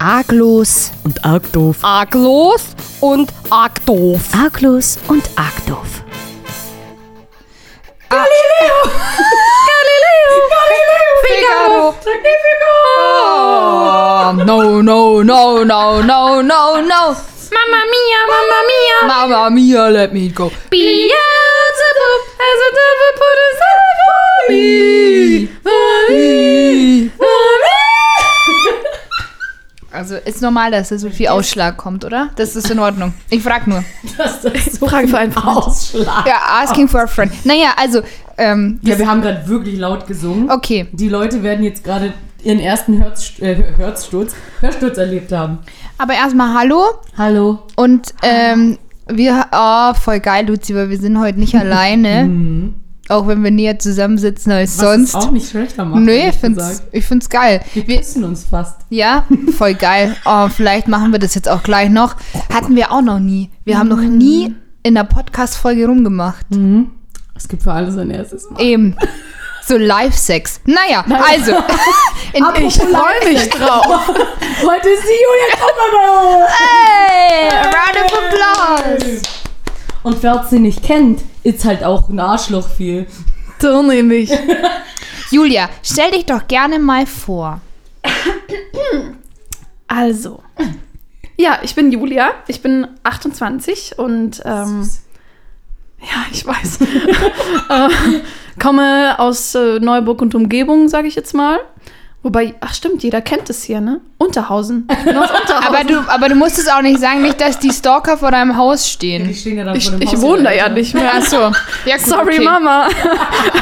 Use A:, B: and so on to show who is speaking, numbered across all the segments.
A: arglos.
B: Und arg doof.
C: Arglos und arg doof.
A: Arglos und arg doof.
C: Figaro. Oh, no, no, no, no, no, no, no.
D: Mamma mia, mamma mia.
C: Mama mia, let me go.
D: Beelzebub has a devil put his head for me. For me.
C: Also ist normal, dass da so viel Ausschlag kommt, oder? Das ist in Ordnung. Ich frag nur.
B: Das ist so
D: Frage für einen Freund.
B: Ausschlag.
C: Ja, asking for a friend. Naja, also, ähm,
B: Ja, wir haben gerade wirklich laut gesungen.
C: okay.
B: Die Leute werden jetzt gerade ihren ersten Hörz, äh, Hörzsturz, Hörsturz erlebt haben.
C: Aber erstmal Hallo
B: Hallo.
C: und ähm, wir, oh, voll geil, Luzi, weil wir sind heute nicht alleine. Auch wenn wir näher zusammensitzen als
B: Was
C: sonst.
B: auch nicht schlechter macht.
C: Nö, ich find's, ich find's geil.
B: Wir küssen uns fast.
C: Ja, voll geil. Oh, vielleicht machen wir das jetzt auch gleich noch. Hatten wir auch noch nie. Wir haben noch nie in der Podcast-Folge rumgemacht.
B: Es gibt für alles ein erstes Mal.
C: Eben. So Live-Sex. Naja, also. In,
B: Ich freue mich drauf. Heute ist die Julia Kopper bei uns.
C: Hey, round of applause.
B: Und wer sie nicht kennt, ist halt auch ein Arschloch viel.
D: So nämlich.
C: Julia, stell dich doch gerne mal vor.
D: Also. Ja, ich bin Julia. Ich bin 28 und ähm, ja, ich weiß. äh, komme aus äh, Neuburg und Umgebung, sage ich jetzt mal. Wobei, ach stimmt, jeder kennt es hier, ne? Unterhausen. Ich Unterhausen.
C: Aber du, aber du musst es auch nicht sagen, nicht, dass die Stalker vor deinem Haus
B: Die
C: stehen.
B: stehen ja dann
D: ich,
B: vor dem
D: ich
B: Haus
D: wohne da ja nicht mehr.
C: Ach so. Ja, gut,
D: Sorry,
C: okay.
D: Mama.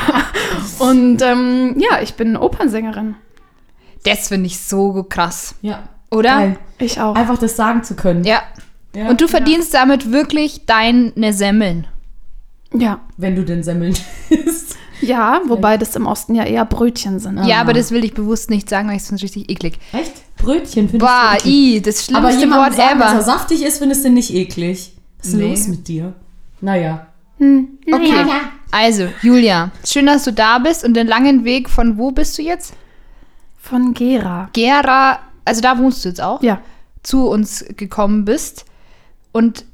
D: und ähm, ja, ich bin Opernsängerin.
C: Das finde ich so krass.
B: Ja.
C: Oder?
B: Geil.
D: Ich auch.
B: Einfach das sagen zu können.
C: Ja.
B: Ja.
C: Und du verdienst damit wirklich deine Semmeln.
D: Ja.
B: Wenn du den Semmeln isst.
D: Ja, wobei das im Osten ja eher Brötchen sind.
C: Ja,
B: Ah.
C: aber das will ich bewusst nicht sagen, weil ich finde es richtig eklig.
B: Echt? Brötchen finde ich eklig.
C: i, das
B: Aber
C: schlimmste
B: jemand
C: Wort
B: sagen, dass er
C: ever.
B: saftig ist, findest du nicht eklig. Was ist denn
C: Nee.
B: los mit dir? Naja.
C: Okay. Also, Julia, schön, dass du da bist und den langen Weg von wo bist du jetzt?
D: Von Gera.
C: Gera, also da wohnst du jetzt auch,
D: Ja.
C: zu uns gekommen bist. Und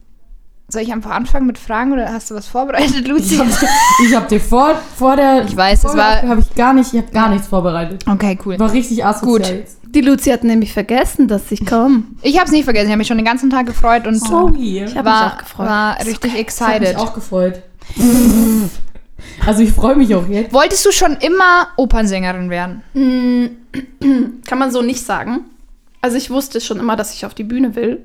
C: soll ich einfach anfangen mit Fragen oder hast du was vorbereitet, Luzi?
B: Ich habe hab dir vor, vor der.
C: Ich weiß, es war-
B: habe ich gar nicht, ich habe gar nichts vorbereitet.
C: Okay, cool.
B: War richtig asozial
C: Gut.
D: Die Luzi hat nämlich vergessen, dass ich komme.
C: Ich habe es nicht vergessen, ich habe mich schon den ganzen Tag gefreut und
B: Sorry.
D: Ich habe mich
C: war,
D: auch gefreut.
C: war richtig
B: Das hat mich
C: excited.
B: auch gefreut. also ich freue mich auch jetzt.
C: Wolltest du schon immer Opernsängerin werden?
D: Kann man so nicht sagen. Also ich wusste schon immer, dass ich auf die Bühne will.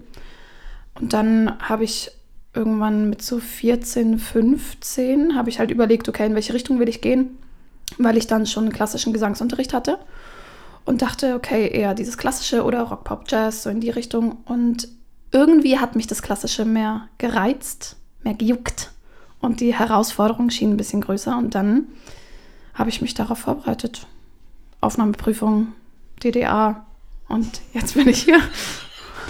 D: Und dann habe ich irgendwann mit so 14, 15, habe ich halt überlegt, okay, in welche Richtung will ich gehen, weil ich dann schon einen klassischen Gesangsunterricht hatte. Und dachte, okay, eher dieses Klassische oder Rock, Pop, Jazz, so in die Richtung. Und irgendwie hat mich das Klassische mehr gereizt, mehr gejuckt. Und die Herausforderung schien ein bisschen größer. Und dann habe ich mich darauf vorbereitet. Aufnahmeprüfung, DDA. Und jetzt bin ich hier.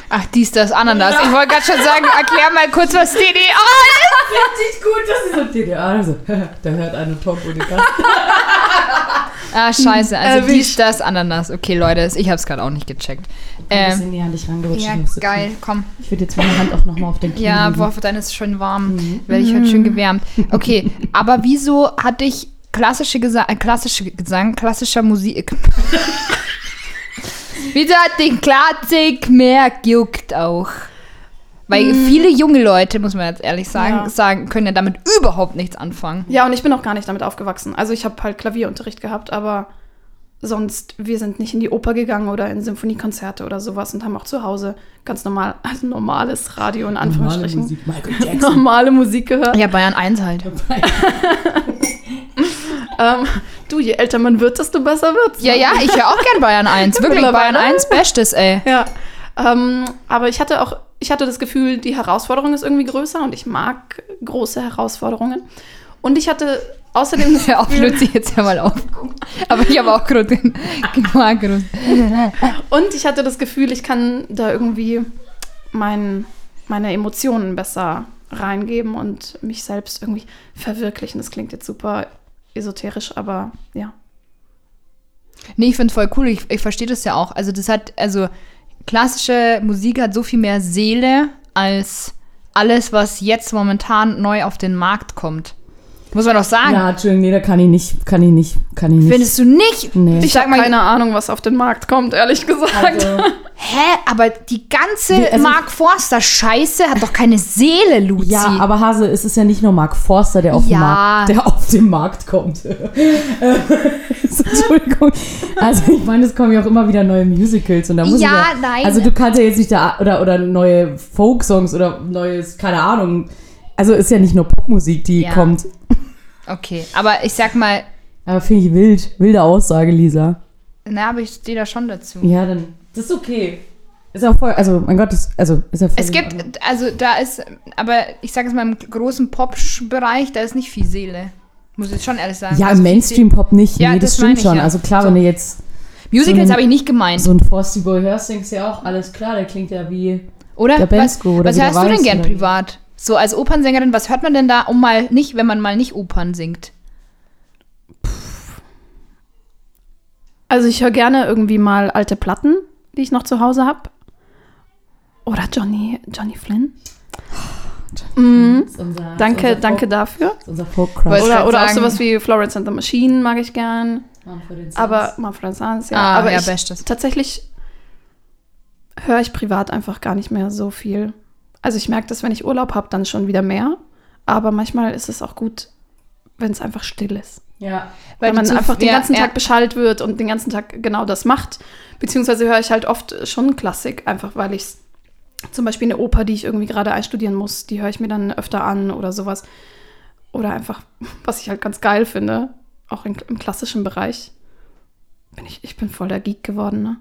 C: Ach, dies, das, Ananas. Ich wollte gerade schon sagen, erklär mal kurz, was DDA ist.
B: Richtig gut, dass sie so DDR, also, da hört eine Top-Podcast.
C: Ah, scheiße. Also
D: Erwischt.
C: dies, das, Ananas. Okay, Leute, ich habe es gerade auch nicht gecheckt.
B: Ein
C: Ähm,
B: bisschen näher an dich rangerutscht.
C: ja,
B: ich
C: geil, komm.
B: Ich würde jetzt meine Hand auch nochmal auf den Knie
C: Ja, boah, dein ist schön warm. Werde ich halt schön gewärmt. Okay, aber wieso hat dich klassische Gesang, äh, klassische Gesang, klassischer Musik. Wieso hat dich Klassik mehr gejuckt auch? Weil viele junge Leute, muss man jetzt ehrlich sagen,
D: Ja.
C: sagen, können ja damit überhaupt nichts anfangen.
D: Ja, und ich bin auch gar nicht damit aufgewachsen. Also ich habe halt Klavierunterricht gehabt, aber sonst, wir sind nicht in die Oper gegangen oder in Symphoniekonzerte oder sowas und haben auch zu Hause ganz normal, also normales Radio in
B: Normale
D: Anführungsstrichen.
B: Musik, Michael Jackson.
D: Normale Musik gehört.
C: Ja, Bayern 1 halt.
D: Ähm, du, je älter man wird, desto besser wird's.
C: Ja,
D: ne?
C: ja, ich höre auch gern Bayern 1. Wirklich, Bayern
D: Mittlerweile.
C: 1, Bestes, ey.
D: Ja. Ähm, aber ich hatte auch, ich hatte das Gefühl, die Herausforderung ist irgendwie größer und ich mag große Herausforderungen. Und ich hatte außerdem das
C: auf,
D: Gefühl-
C: Luzi, jetzt hör mal auf. Aber ich habe auch gerade den.
D: Und ich hatte das Gefühl, ich kann da irgendwie mein, meine Emotionen besser reingeben und mich selbst irgendwie verwirklichen. Das klingt jetzt super esoterisch, aber ja.
C: Nee, ich finde voll cool. Ich, ich verstehe das ja auch. Also, das hat, also, klassische Musik hat so viel mehr Seele als alles, was jetzt momentan neu auf den Markt kommt. Muss man doch sagen.
B: Ja, Entschuldigung, nee, da kann ich nicht, kann ich nicht, kann ich nicht.
C: Findest du nicht?
B: Nee.
C: Ich
D: habe
C: mal,
D: keine Ahnung, was auf den Markt kommt, ehrlich gesagt.
B: Also,
C: hä, aber die ganze
B: also-
C: Mark Forster Scheiße hat doch keine Seele, Luzi.
B: ja, aber Hase, es ist ja nicht nur Mark Forster, der auf,
C: Ja.
B: den, Markt, der auf den Markt kommt. Entschuldigung. Also ich meine, es kommen ja auch immer wieder neue Musicals und da muss
C: Ja,
B: ich
C: nein.
B: Also du kannst ja jetzt nicht da oder oder neue Folksongs oder neues, keine Ahnung. Also ist ja nicht nur Popmusik, die
C: Ja.
B: kommt.
C: Okay, aber ich sag mal,
B: Aber finde ich wild, wilde Aussage, Lisa.
C: na, aber ich stehe da schon dazu.
B: Ja, dann das ist okay. Ist auch voll, also mein Gott, ist, also ist ja voll
C: Es gibt,
B: Ordnung.
C: also da ist, aber ich sage es mal im großen Pop-Bereich, da ist nicht viel Seele. Muss ich schon ehrlich sagen.
B: Ja,
C: Also
B: im Mainstream-Pop nicht.
C: Ja,
B: nee, das,
C: das
B: stimmt
C: ich
B: schon.
C: ja.
B: Also klar,
C: So.
B: wenn du jetzt.
C: Musicals
B: so
C: habe ich nicht gemeint.
B: so ein Frosty Boy hörst, denkst du ja auch, alles klar, der klingt ja wie.
C: Oder?
B: Der
C: was
B: Bensko oder
C: was
B: wie der
C: hörst du denn gern
B: oder
C: privat? So als Opernsängerin, was hört man denn da, um mal nicht, wenn man mal nicht Opern singt?
D: Also ich höre gerne irgendwie mal alte Platten, die ich noch zu Hause habe. Oder Johnny, Johnny Flynn.
B: Ist unser,
D: Danke,
B: unser
D: danke
B: Folk,
D: dafür.
B: unser Folk
D: Oder, oder auch sowas wie Florence and the Machine mag ich gern. Aber Manfred Sons, ja.
C: Ah,
D: aber
C: ja,
D: ich,
C: bestes.
D: tatsächlich höre ich privat einfach gar nicht mehr so viel. Also ich merke das, wenn ich Urlaub habe, dann schon wieder mehr. Aber manchmal ist es auch gut, wenn es einfach still ist.
B: Ja.
D: Weil man einfach den ganzen
C: ja.
D: Tag beschallt wird und den ganzen Tag genau das macht. Beziehungsweise höre ich halt oft schon Klassik, einfach weil ich zum Beispiel eine Oper, die ich irgendwie gerade einstudieren muss, die höre ich mir dann öfter an oder sowas. Oder einfach, was ich halt ganz geil finde, auch in, im klassischen Bereich. Bin ich, ich bin voll der Geek geworden, ne?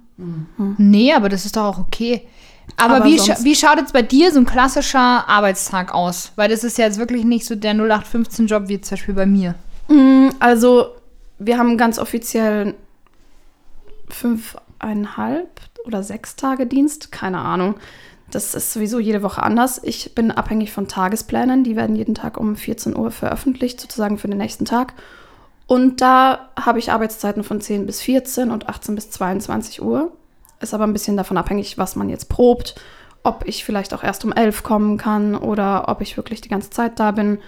C: Nee, aber das ist doch auch okay. Aber,
D: Aber
C: wie, scha wie schaut jetzt bei dir so ein klassischer Arbeitstag aus? Weil das ist ja jetzt wirklich nicht so der 0815-Job wie zum Beispiel bei mir.
D: Mm, Also, wir haben ganz offiziell fünfeinhalb oder sechs Tage Dienst, keine Ahnung. Das ist sowieso jede Woche anders. Ich bin abhängig von Tagesplänen, die werden jeden Tag um 14 Uhr veröffentlicht, sozusagen für den nächsten Tag. Und da habe ich Arbeitszeiten von 10 bis 14 und 18 bis 22 Uhr. Ist aber ein bisschen davon abhängig, was man jetzt probt, ob ich vielleicht auch erst um 11 kommen kann oder ob ich wirklich die ganze Zeit da bin.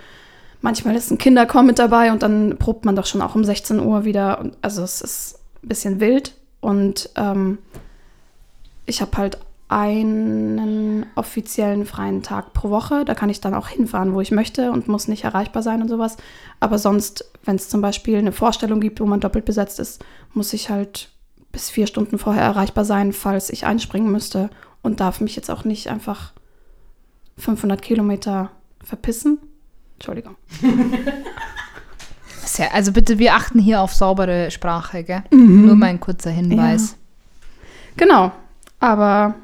D: Manchmal ist ein Kinderchor mit dabei und dann probt man doch schon auch um 16 Uhr wieder. Also es ist ein bisschen wild. Und ähm, ich habe halt einen offiziellen freien Tag pro Woche. Da kann ich dann auch hinfahren, wo ich möchte und muss nicht erreichbar sein und sowas. Aber sonst, wenn es zum Beispiel eine Vorstellung gibt, wo man doppelt besetzt ist, muss ich halt bis vier Stunden vorher erreichbar sein, falls ich einspringen müsste. Und darf mich jetzt auch nicht einfach 500 Kilometer verpissen. Entschuldigung.
C: Ja- Also bitte, wir achten hier auf saubere Sprache, gell? Nur mal ein kurzer Hinweis.
D: Genau. Aber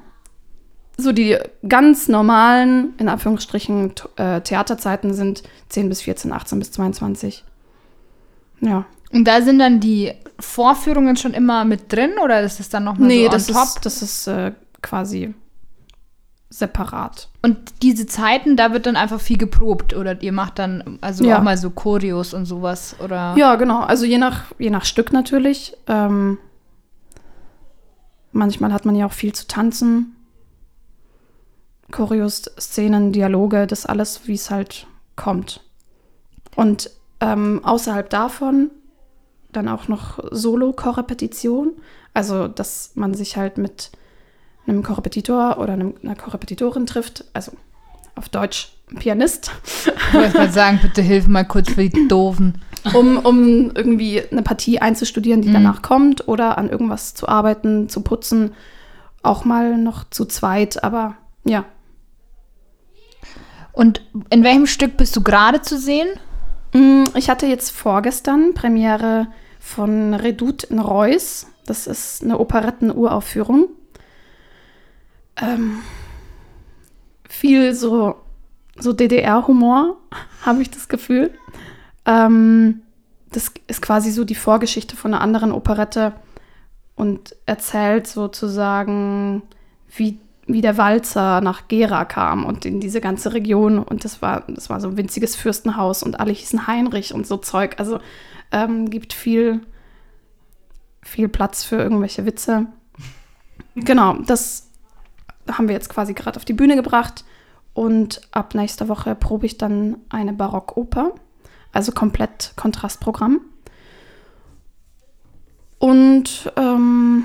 D: so die ganz normalen, in Anführungsstrichen, äh, Theaterzeiten sind 10 bis 14, 18 bis 22. Ja.
C: Und da sind dann die Vorführungen schon immer mit drin oder ist das dann nochmal
D: Nee,
C: so
D: das
C: top?
D: ist, das ist äh, quasi separat.
C: Und diese Zeiten, da wird dann einfach viel geprobt oder ihr macht dann also
D: Ja.
C: auch mal so Choreos und sowas oder
D: Ja, genau. Also je nach, je nach Stück natürlich. Ähm, manchmal hat man ja auch viel zu tanzen. Choreos, Szenen, Dialoge, das alles, wie es halt kommt. Und ähm, außerhalb davon dann auch noch Solo-Korrepetition. Also, dass man sich halt mit einem Korrepetitor oder einem, einer Korrepetitorin trifft. Also auf Deutsch Pianist.
C: Ich wollte gerade sagen, bitte hilf mal kurz für die Doofen.
D: um, um irgendwie eine Partie einzustudieren, die
C: Mhm.
D: danach kommt oder an irgendwas zu arbeiten, zu putzen. Auch mal noch zu zweit, aber ja.
C: Und in welchem Stück bist du gerade zu sehen?
D: Mm, Ich hatte jetzt vorgestern Premiere von Redoute in Reuss. Das ist eine Operetten-Uraufführung. Ähm, viel so, so DDR-Humor, habe ich das Gefühl. Ähm, das ist quasi so die Vorgeschichte von einer anderen Operette und erzählt sozusagen, wie, wie der Walzer nach Gera kam und in diese ganze Region. Und das war, das war so ein winziges Fürstenhaus und alle hießen Heinrich und so Zeug. Also ähm, gibt viel, viel Platz für irgendwelche Witze. Genau, das haben wir jetzt quasi gerade auf die Bühne gebracht. Und ab nächster Woche probe ich dann eine Barockoper, also komplett Kontrastprogramm. Und ähm,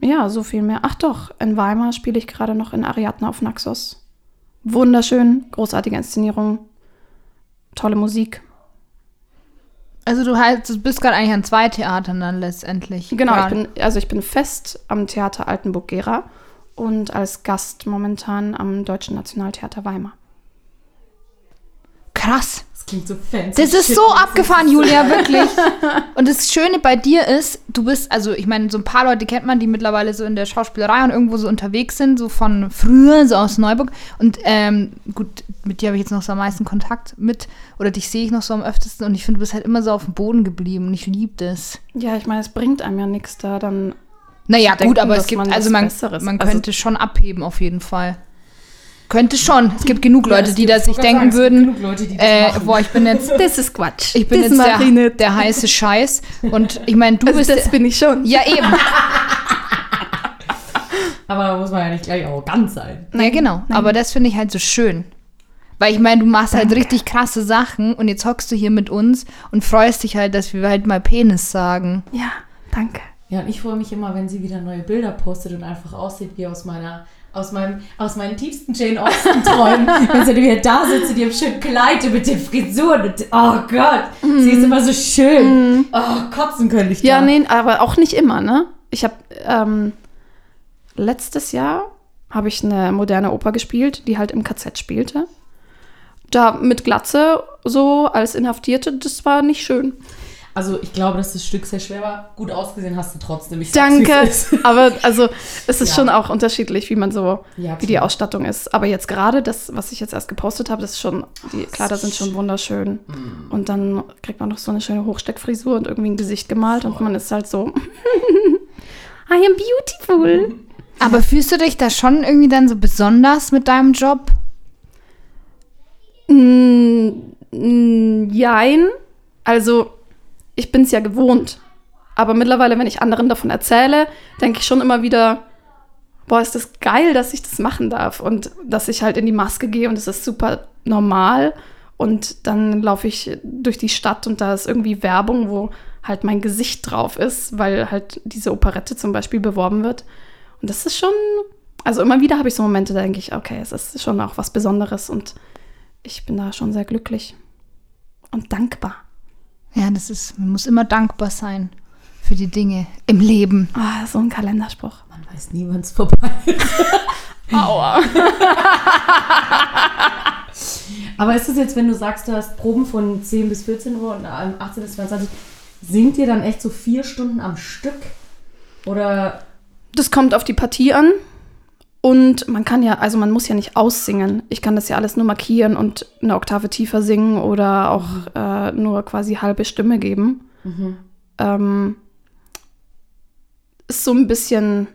D: ja, so viel mehr. Ach doch, in Weimar spiele ich gerade noch in Ariadne auf Naxos. Wunderschön, großartige Inszenierung, tolle Musik.
C: Also du halt, du bist gerade eigentlich an zwei Theatern dann letztendlich.
D: Genau, ich bin, also ich bin fest am Theater Altenburg-Gera und als Gast momentan am Deutschen Nationaltheater Weimar.
C: Krass.
B: Das klingt so fancy.
C: Das ist
B: Shit.
C: so abgefahren, Julia, wirklich. Und das Schöne bei dir ist, du bist, also ich meine, so ein paar Leute kennt man, die mittlerweile so in der Schauspielerei und irgendwo so unterwegs sind, so von früher, so aus Neuburg. Und ähm, gut, mit dir habe ich jetzt noch so am meisten Kontakt mit, oder dich sehe ich noch so am öftesten und ich finde, du bist halt immer so auf dem Boden geblieben und ich liebe das.
D: Ja, ich meine, es bringt einem ja nichts da dann.
C: Naja,
D: Zu
C: gut,
D: denken,
C: aber es gibt,
D: man
C: also
D: was
C: man,
D: Besseres-
C: man
D: also-
C: könnte schon abheben auf jeden Fall. Könnte schon. Es gibt genug
B: Ja,
C: Leute,
B: es
C: die
B: gibt-
C: da sich
B: sagen,
C: denken
B: es gibt
C: würden,
B: genug Leute, die das
C: äh, boah, ich bin jetzt
D: Das ist Quatsch.
C: Ich bin
D: das
C: jetzt der, der heiße Scheiß. Und ich meine, du
D: Also
C: bist.
D: das bin ich schon.
C: ja, eben.
B: Aber da muss man ja nicht gleich arrogant sein.
C: ja, genau. Aber das finde ich halt so schön. Weil ich meine, du machst halt
D: Danke.
C: richtig krasse Sachen und jetzt hockst du hier mit uns und freust dich halt, dass wir halt mal Penis sagen.
D: Ja, danke.
B: Ja, und ich freue mich immer, wenn sie wieder neue Bilder postet und einfach aussieht wie aus meiner, aus meinem, aus meinen tiefsten Jane Austen Träumen. wenn sie wieder da sitzt in ihrem schönen Kleid mit den Frisuren. Und, oh Gott, sie ist immer so schön. Oh, kotzen könnte ich
D: Ja,
B: da.
D: nee, aber auch nicht immer, ne? Ich habe ähm, letztes Jahr habe ich eine moderne Oper gespielt, die halt im KZ spielte. Da mit Glatze so als Inhaftierte, das war nicht schön.
B: Also ich glaube, dass das Stück sehr schwer war. Gut ausgesehen hast du trotzdem. Ich
D: Danke. Aber also es ist
B: Ja.
D: schon auch unterschiedlich, wie man so,
B: Ja,
D: wie die. Ausstattung ist. Aber jetzt gerade das, was ich jetzt erst gepostet habe, das ist schon, die Kleider sind schon wunderschön.
B: Mm.
D: Und dann kriegt man noch so eine schöne Hochsteckfrisur und irgendwie ein Gesicht gemalt und man ist halt so, I am beautiful.
C: Aber fühlst du dich da schon irgendwie dann so besonders mit deinem Job?
D: Mm, mm, Jein. Also, ich bin es ja gewohnt. Aber mittlerweile, wenn ich anderen davon erzähle, denke ich schon immer wieder, boah, ist das geil, dass ich das machen darf. Und dass ich halt in die Maske gehe und es ist super normal. Und dann laufe ich durch die Stadt und da ist irgendwie Werbung, wo halt mein Gesicht drauf ist, weil halt diese Operette zum Beispiel beworben wird. Und das ist schon, also immer wieder habe ich so Momente, da denke ich, okay, es ist schon auch was Besonderes und ich bin da schon sehr glücklich und dankbar.
C: Ja, das ist, man muss immer dankbar sein für die Dinge im Leben.
D: Ah, so ein Kalenderspruch.
B: Man weiß nie, wann es vorbei ist.
D: Aua.
B: Aber ist es jetzt, wenn du sagst, du hast Proben von 10 bis 14 Uhr und ähm, 18 bis 22, singt ihr dann echt so vier Stunden am Stück? Oder
D: Das kommt auf die Partie an. Und man kann ja, also man muss ja nicht aussingen. Ich kann das ja alles nur markieren und eine Oktave tiefer singen oder auch äh, nur quasi halbe Stimme geben. Ähm, ist so ein bisschen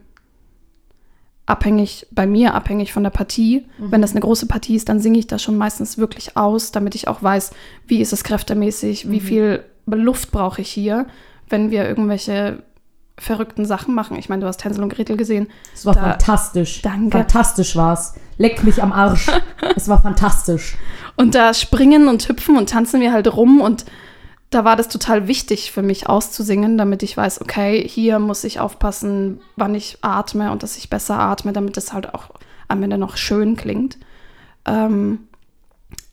D: abhängig, bei mir abhängig von der Partie. Wenn das eine große Partie ist, dann singe ich das schon meistens wirklich aus, damit ich auch weiß, wie ist es kräftemäßig, wie viel Luft brauche ich hier, wenn wir irgendwelche verrückten Sachen machen. Ich meine, du hast Hänsel und Gretel gesehen.
B: es war
D: Da-
B: fantastisch.
D: Danke.
B: Fantastisch war's. Leck mich am Arsch. es war fantastisch.
D: Und da springen und hüpfen und tanzen wir halt rum und da war das total wichtig für mich auszusingen, damit ich weiß, okay, hier muss ich aufpassen, wann ich atme und dass ich besser atme, damit es halt auch am Ende noch schön klingt. Ähm,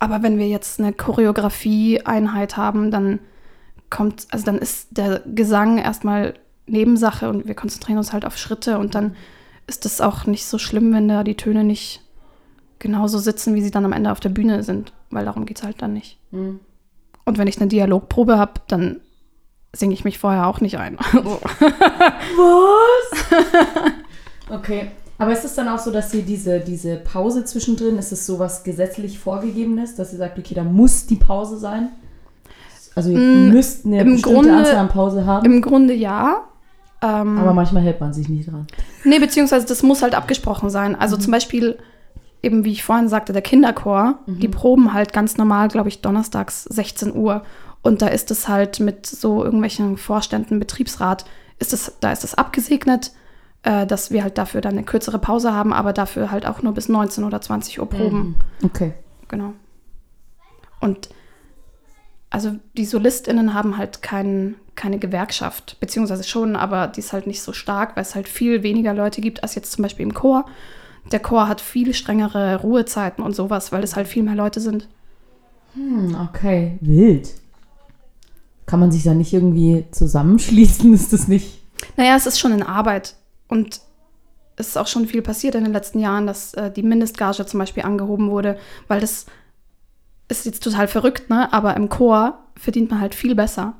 D: aber wenn wir jetzt eine Choreografie-Einheit haben, dann kommt, also dann ist der Gesang erstmal Nebensache und wir konzentrieren uns halt auf Schritte und dann ist es auch nicht so schlimm, wenn da die Töne nicht genauso sitzen, wie sie dann am Ende auf der Bühne sind, weil darum geht es halt dann nicht.
B: Mhm.
D: Und wenn ich eine Dialogprobe habe, dann singe ich mich vorher auch nicht ein. So.
B: Was? okay. Aber ist es dann auch so, dass ihr diese, diese Pause zwischendrin, ist es sowas gesetzlich vorgegebenes, dass ihr sagt, okay, da muss die Pause sein? Also ihr
D: Mm,
B: müsst eine
D: im
B: bestimmte
D: Grunde-
B: Anzahl an Pause haben,
D: Im Grunde ja. Ähm,
B: aber manchmal hält man sich nicht dran.
D: nee, beziehungsweise das muss halt abgesprochen sein. Also zum Beispiel, eben wie ich vorhin sagte, der Kinderchor, die proben halt ganz normal, glaube ich, donnerstags 16 Uhr. Und da ist es halt mit so irgendwelchen Vorständen, Betriebsrat, ist es, da ist es abgesegnet. äh, dass wir halt dafür dann eine kürzere Pause haben, aber dafür halt auch nur bis 19 oder 20 Uhr proben.
B: Okay.
D: Genau. Und also die SolistInnen haben halt kein, keine Gewerkschaft, beziehungsweise schon, aber die ist halt nicht so stark, weil es halt viel weniger Leute gibt als jetzt zum Beispiel im Chor. Der Chor hat viel strengere Ruhezeiten und sowas, weil es halt viel mehr Leute sind.
B: Hm, okay. Wild. Kann man sich da nicht irgendwie zusammenschließen? Ist das nicht?
D: Naja, es ist schon in Arbeit und es ist auch schon viel passiert in den letzten Jahren, dass äh, die Mindestgage zum Beispiel angehoben wurde, weil das ist jetzt total verrückt, ne? Aber im Chor verdient man halt viel besser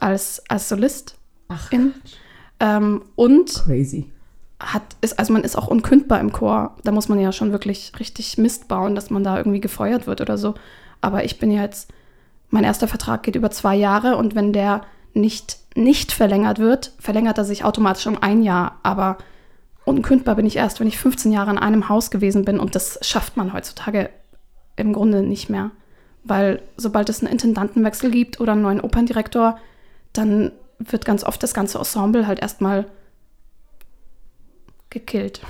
D: als, als Solist.
B: Ach,
D: Ähm, und
B: crazy.
D: hat, ist, also man ist auch unkündbar im Chor. Da muss man ja schon wirklich richtig Mist bauen, dass man da irgendwie gefeuert wird oder so. Aber ich bin ja jetzt, mein erster Vertrag geht über zwei Jahre und wenn der nicht, nicht verlängert wird, verlängert er sich automatisch um ein Jahr. Aber unkündbar bin ich erst, wenn ich 15 Jahre in einem Haus gewesen bin und das schafft man heutzutage im Grunde nicht mehr. Weil sobald es einen Intendantenwechsel gibt oder einen neuen Operndirektor, dann wird ganz oft das ganze Ensemble halt erstmal gekillt.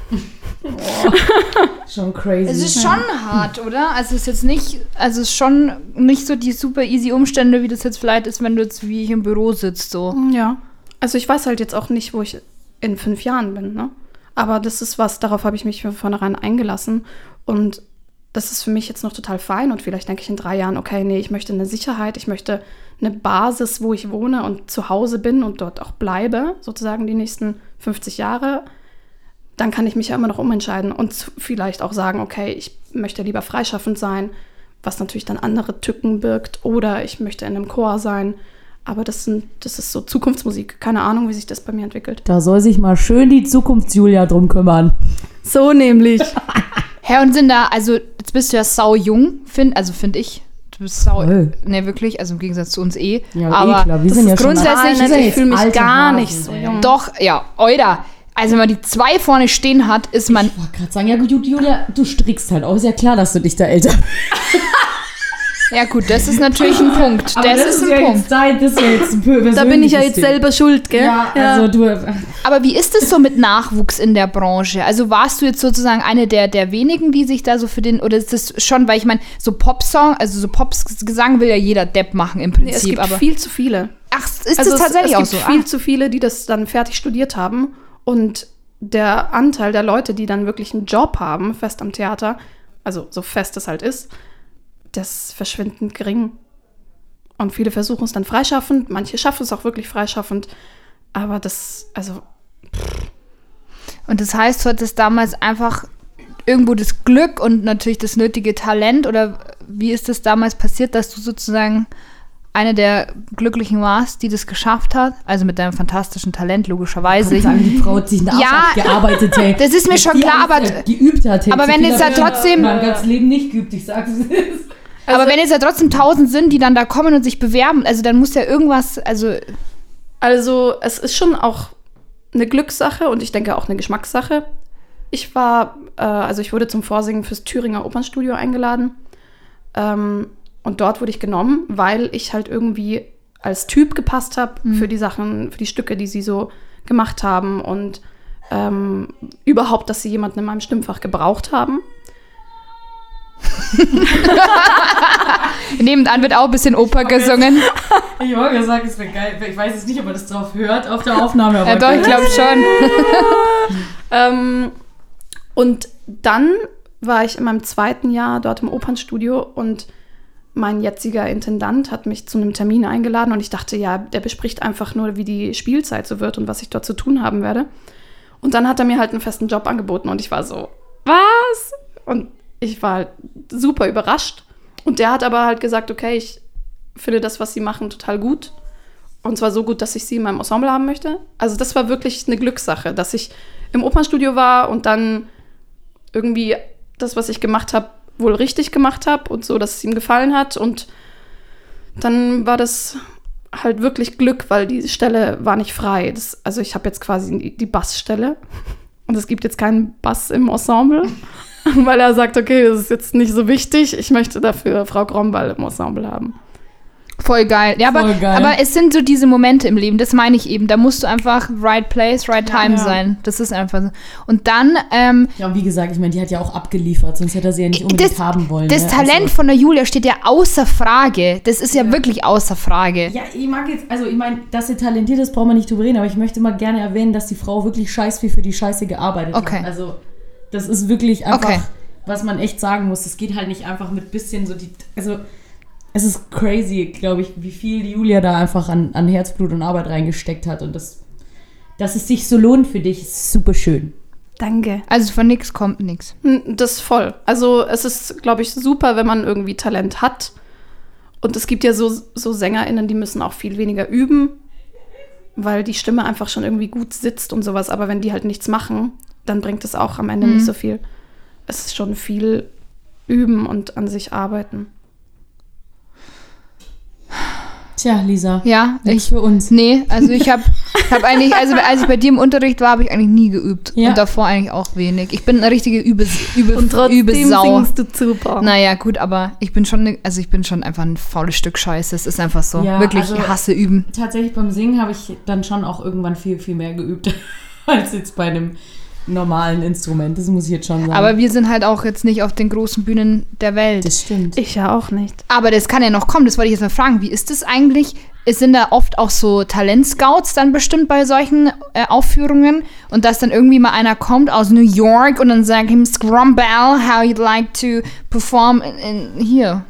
B: Schon crazy.
C: Es ist schon hart, oder? Also es ist jetzt nicht, also es ist schon nicht so die super easy Umstände, wie das jetzt vielleicht ist, wenn du jetzt wie ich im Büro sitzt, so.
D: Ja. Also ich weiß halt jetzt auch nicht, wo ich in fünf Jahren bin, ne? Aber das ist was, darauf habe ich mich von vornherein eingelassen. Und das ist für mich jetzt noch total fein. Und vielleicht denke ich in drei Jahren, okay, nee, ich möchte eine Sicherheit, ich möchte eine Basis, wo ich wohne und zu Hause bin und dort auch bleibe, sozusagen die nächsten 50 Jahre. Dann kann ich mich ja immer noch umentscheiden und vielleicht auch sagen, okay, ich möchte lieber freischaffend sein, was natürlich dann andere Tücken birgt. Oder ich möchte in einem Chor sein. Aber das, sind, das ist so Zukunftsmusik. Keine Ahnung, wie sich das bei mir entwickelt.
B: Da soll sich mal schön die Zukunfts-Julia drum kümmern.
D: So nämlich.
C: Hä, und sind da, also jetzt bist du ja sau jung, find, also finde ich. Du bist sau,
B: Voll.
C: ne wirklich, also im Gegensatz zu uns eh.
B: Ja,
C: aber
B: eh klar, wir
C: das
B: sind
C: ist
B: ja schon
C: grundsätzlich,
B: sind
D: ich fühle mich gar
B: Hasen,
D: nicht so jung.
C: doch, ja, Euda. Also wenn man die zwei vorne stehen hat, ist man,
B: Ich wollte gerade sagen, ja gut, Julia, du strickst halt auch. Ist ja klar, dass du dich da älter
C: ja gut, das ist natürlich ein Punkt. Das, ist ein
B: ja
C: Punkt.
B: Jetzt dein, das ist ja jetzt ein
D: Da bin ich ja jetzt
B: Ding.
D: selber schuld, gell?
B: Ja, also du.
C: Aber wie ist es so mit Nachwuchs in der Branche? Also warst du jetzt sozusagen eine der, der wenigen, die sich da so für den, oder ist das schon, weil ich meine, so Popsong, also so Popgesang will ja jeder Depp machen im
D: Nee, es
C: Prinzip,
D: gibt
C: aber.
D: viel zu viele.
C: ach, ist
D: Also
C: das
D: es-
C: tatsächlich
D: es
C: auch
D: gibt
C: so?
D: viel
C: Ah.
D: zu viele, die das dann fertig studiert haben. Und der Anteil der Leute, die dann wirklich einen Job haben, fest am Theater, also so fest es halt ist, das verschwindend gering. Und viele versuchen es dann freischaffend, manche schaffen es auch wirklich freischaffend. Aber das, also
C: Und das heißt, du hattest damals einfach irgendwo das Glück und natürlich das nötige Talent oder wie ist das damals passiert, dass du sozusagen eine der Glücklichen warst, die das geschafft hat? Also mit deinem fantastischen Talent, logischerweise.
B: Ich sagen, die Frau hat sich einen
C: Ja,
B: abgearbeitet, hey.
C: das ist mir schon klar, aber-
B: geübt hat, hey,
C: aber wenn jetzt ja
B: dafür
C: trotzdem-
B: mein ganzes Leben nicht geübt, ich sag's es ist.
C: aber wenn jetzt ja trotzdem tausend sind, die dann da kommen und sich bewerben, also dann muss ja irgendwas, also
D: Also es ist schon auch eine Glückssache und ich denke auch eine Geschmackssache. Ich war, äh, also ich wurde zum Vorsingen fürs Thüringer Opernstudio eingeladen ähm, und dort wurde ich genommen, weil ich halt irgendwie als Typ gepasst habe für die Sachen, für die Stücke, die sie so gemacht haben und ähm, überhaupt, dass sie jemanden in meinem Stimmfach gebraucht haben.
C: nebenan wird auch ein bisschen Oper gesungen.
B: Ich wollte sagen, es wäre geil. Ich weiß jetzt nicht, ob man das drauf hört auf der Aufnahme. Aber
C: Ja, doch, ich glaube schon.
D: Ähm, und dann war ich in meinem zweiten Jahr dort im Opernstudio und mein jetziger Intendant hat mich zu einem Termin eingeladen und ich dachte, ja, der bespricht einfach nur, wie die Spielzeit so wird und was ich dort zu tun haben werde. Und dann hat er mir halt einen festen Job angeboten und ich war so, was? Und ich war super überrascht. Und der hat aber halt gesagt, okay, ich finde das, was sie machen, total gut. Und zwar so gut, dass ich sie in meinem Ensemble haben möchte. Also das war wirklich eine Glückssache, dass ich im Opernstudio war und dann irgendwie das, was ich gemacht habe, wohl richtig gemacht habe und so, dass es ihm gefallen hat. Und dann war das halt wirklich Glück, weil die Stelle war nicht frei. Das, also ich habe jetzt quasi die, die Bassstelle und es gibt jetzt keinen Bass im Ensemble, weil er sagt, okay, das ist jetzt nicht so wichtig. Ich möchte dafür Frau Gromball im Ensemble haben.
C: Voll geil. Ja, aber,
B: Voll geil.
C: aber es sind so diese Momente im Leben, das meine ich eben. Da musst du einfach right place, right time
D: ja.
C: sein. Das ist einfach so. Und dann, ähm,
B: Ja, und wie gesagt, ich meine, die hat ja auch abgeliefert, sonst hätte er sie ja nicht unbedingt
C: das,
B: haben wollen.
C: das
B: ne?
C: Talent
B: Also,
C: von der Julia steht ja außer Frage. Das ist ja, wirklich außer Frage.
B: ja, ich mag jetzt, also ich meine, dass sie talentiert ist, brauchen wir nicht drüber reden, aber ich möchte mal gerne erwähnen, dass die Frau wirklich scheiß viel für die Scheiße gearbeitet
C: Okay.
B: hat. Also, das ist wirklich einfach,
C: Okay.
B: was man echt sagen muss. Es geht halt nicht einfach mit bisschen so die, also, es ist crazy, glaube ich, wie viel Julia da einfach an, an Herzblut und Arbeit reingesteckt hat und das, dass es sich so lohnt für dich, ist super schön.
D: Danke.
C: Also von nix kommt nix.
D: Hm, Das ist voll. Also es ist, glaube ich, super, wenn man irgendwie Talent hat. Und es gibt ja so, so SängerInnen, die müssen auch viel weniger üben, weil die Stimme einfach schon irgendwie gut sitzt und sowas. Aber wenn die halt nichts machen, dann bringt es auch am Ende nicht so viel. Es ist schon viel üben und an sich arbeiten.
B: Tja, Lisa.
C: Ja,
B: Nichts
C: ich.
B: für uns.
C: Nee, also ich habe hab eigentlich, also als ich bei dir im Unterricht war, habe ich eigentlich nie geübt.
B: Ja.
C: Und davor eigentlich auch wenig. Ich bin eine richtige Übe, Übe,
D: Und trotzdem
C: Übesau.
D: singst du super.
C: Naja, gut, aber ich bin schon, ne- also ich bin schon einfach ein faules Stück Scheiße. Es ist einfach so.
B: Ja,
C: Wirklich,
B: also-
C: ich hasse üben.
B: Tatsächlich beim Singen habe ich dann schon auch irgendwann viel, viel mehr geübt als jetzt bei einem normalen Instrument. Das muss ich jetzt schon sagen.
C: Aber wir sind halt auch jetzt nicht auf den großen Bühnen der Welt.
B: das stimmt.
D: Ich ja auch nicht.
C: Aber das kann ja noch kommen, das wollte ich jetzt mal fragen. Wie ist das eigentlich? Es sind da oft auch so Talentscouts dann bestimmt bei solchen äh, Aufführungen und dass dann irgendwie mal einer kommt aus New York und dann sagt ihm Scrumbell, how you'd like to perform in, in hier.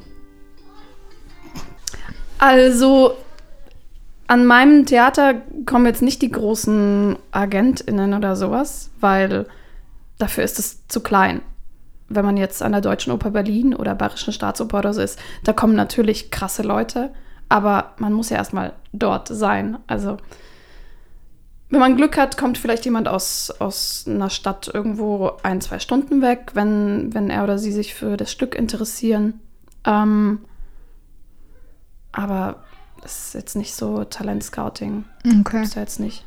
D: Also an meinem Theater kommen jetzt nicht die großen AgentInnen oder sowas, weil dafür ist es zu klein. Wenn man jetzt an der Deutschen Oper Berlin oder Bayerischen Staatsoper oder so ist, da kommen natürlich krasse Leute, aber man muss ja erstmal dort sein. Also wenn man Glück hat, kommt vielleicht jemand aus, aus einer Stadt irgendwo ein, zwei Stunden weg, wenn, wenn er oder sie sich für das Stück interessieren. Ähm, aber ist jetzt nicht so Talentscouting.
C: Okay.
D: Ist ja jetzt nicht.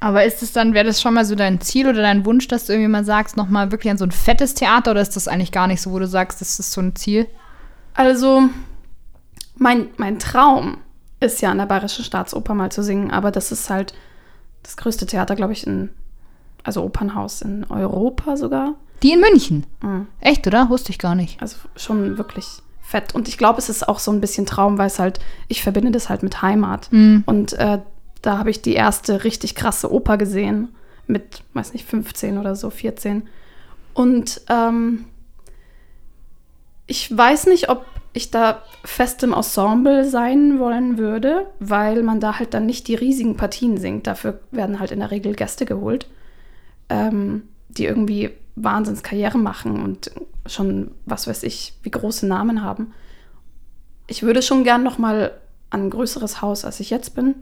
C: Aber ist es dann, wäre das schon mal so dein Ziel oder dein Wunsch, dass du irgendwie mal sagst, nochmal wirklich an so ein fettes Theater oder ist das eigentlich gar nicht so, wo du sagst, das ist so ein Ziel?
D: Also, mein, mein Traum ist ja an der Bayerischen Staatsoper mal zu singen, aber das ist halt das größte Theater, glaube ich, in, also Opernhaus in Europa sogar.
C: Die in München.
D: Mhm.
C: Echt, oder? Wusste ich gar nicht.
D: Also schon wirklich fett. Und ich glaube, es ist auch so ein bisschen Traum, weil es halt, ich verbinde das halt mit Heimat.
C: Mhm.
D: Und äh, da habe ich die erste richtig krasse Oper gesehen. Mit, weiß nicht, 15 oder so, 14. Und ähm, ich weiß nicht, ob ich da fest im Ensemble sein wollen würde, weil man da halt dann nicht die riesigen Partien singt. Dafür werden halt in der Regel Gäste geholt, ähm, die irgendwie Wahnsinnskarriere machen und schon, was weiß ich, wie große Namen haben. Ich würde schon gern noch mal an ein größeres Haus, als ich jetzt bin.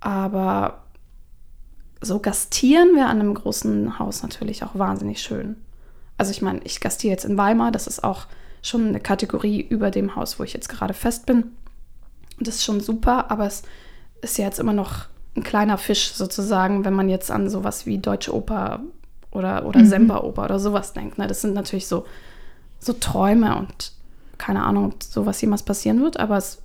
D: Aber so gastieren wäre an einem großen Haus natürlich auch wahnsinnig schön. Also ich meine, ich gastiere jetzt in Weimar, das ist auch schon eine Kategorie über dem Haus, wo ich jetzt gerade fest bin. Und das ist schon super, aber es ist ja jetzt immer noch ein kleiner Fisch sozusagen, wenn man jetzt an sowas wie Deutsche Oper oder, oder Semperoper oder sowas denkt. Ne? Das sind natürlich so, so Träume und keine Ahnung, ob sowas jemals passieren wird, aber es,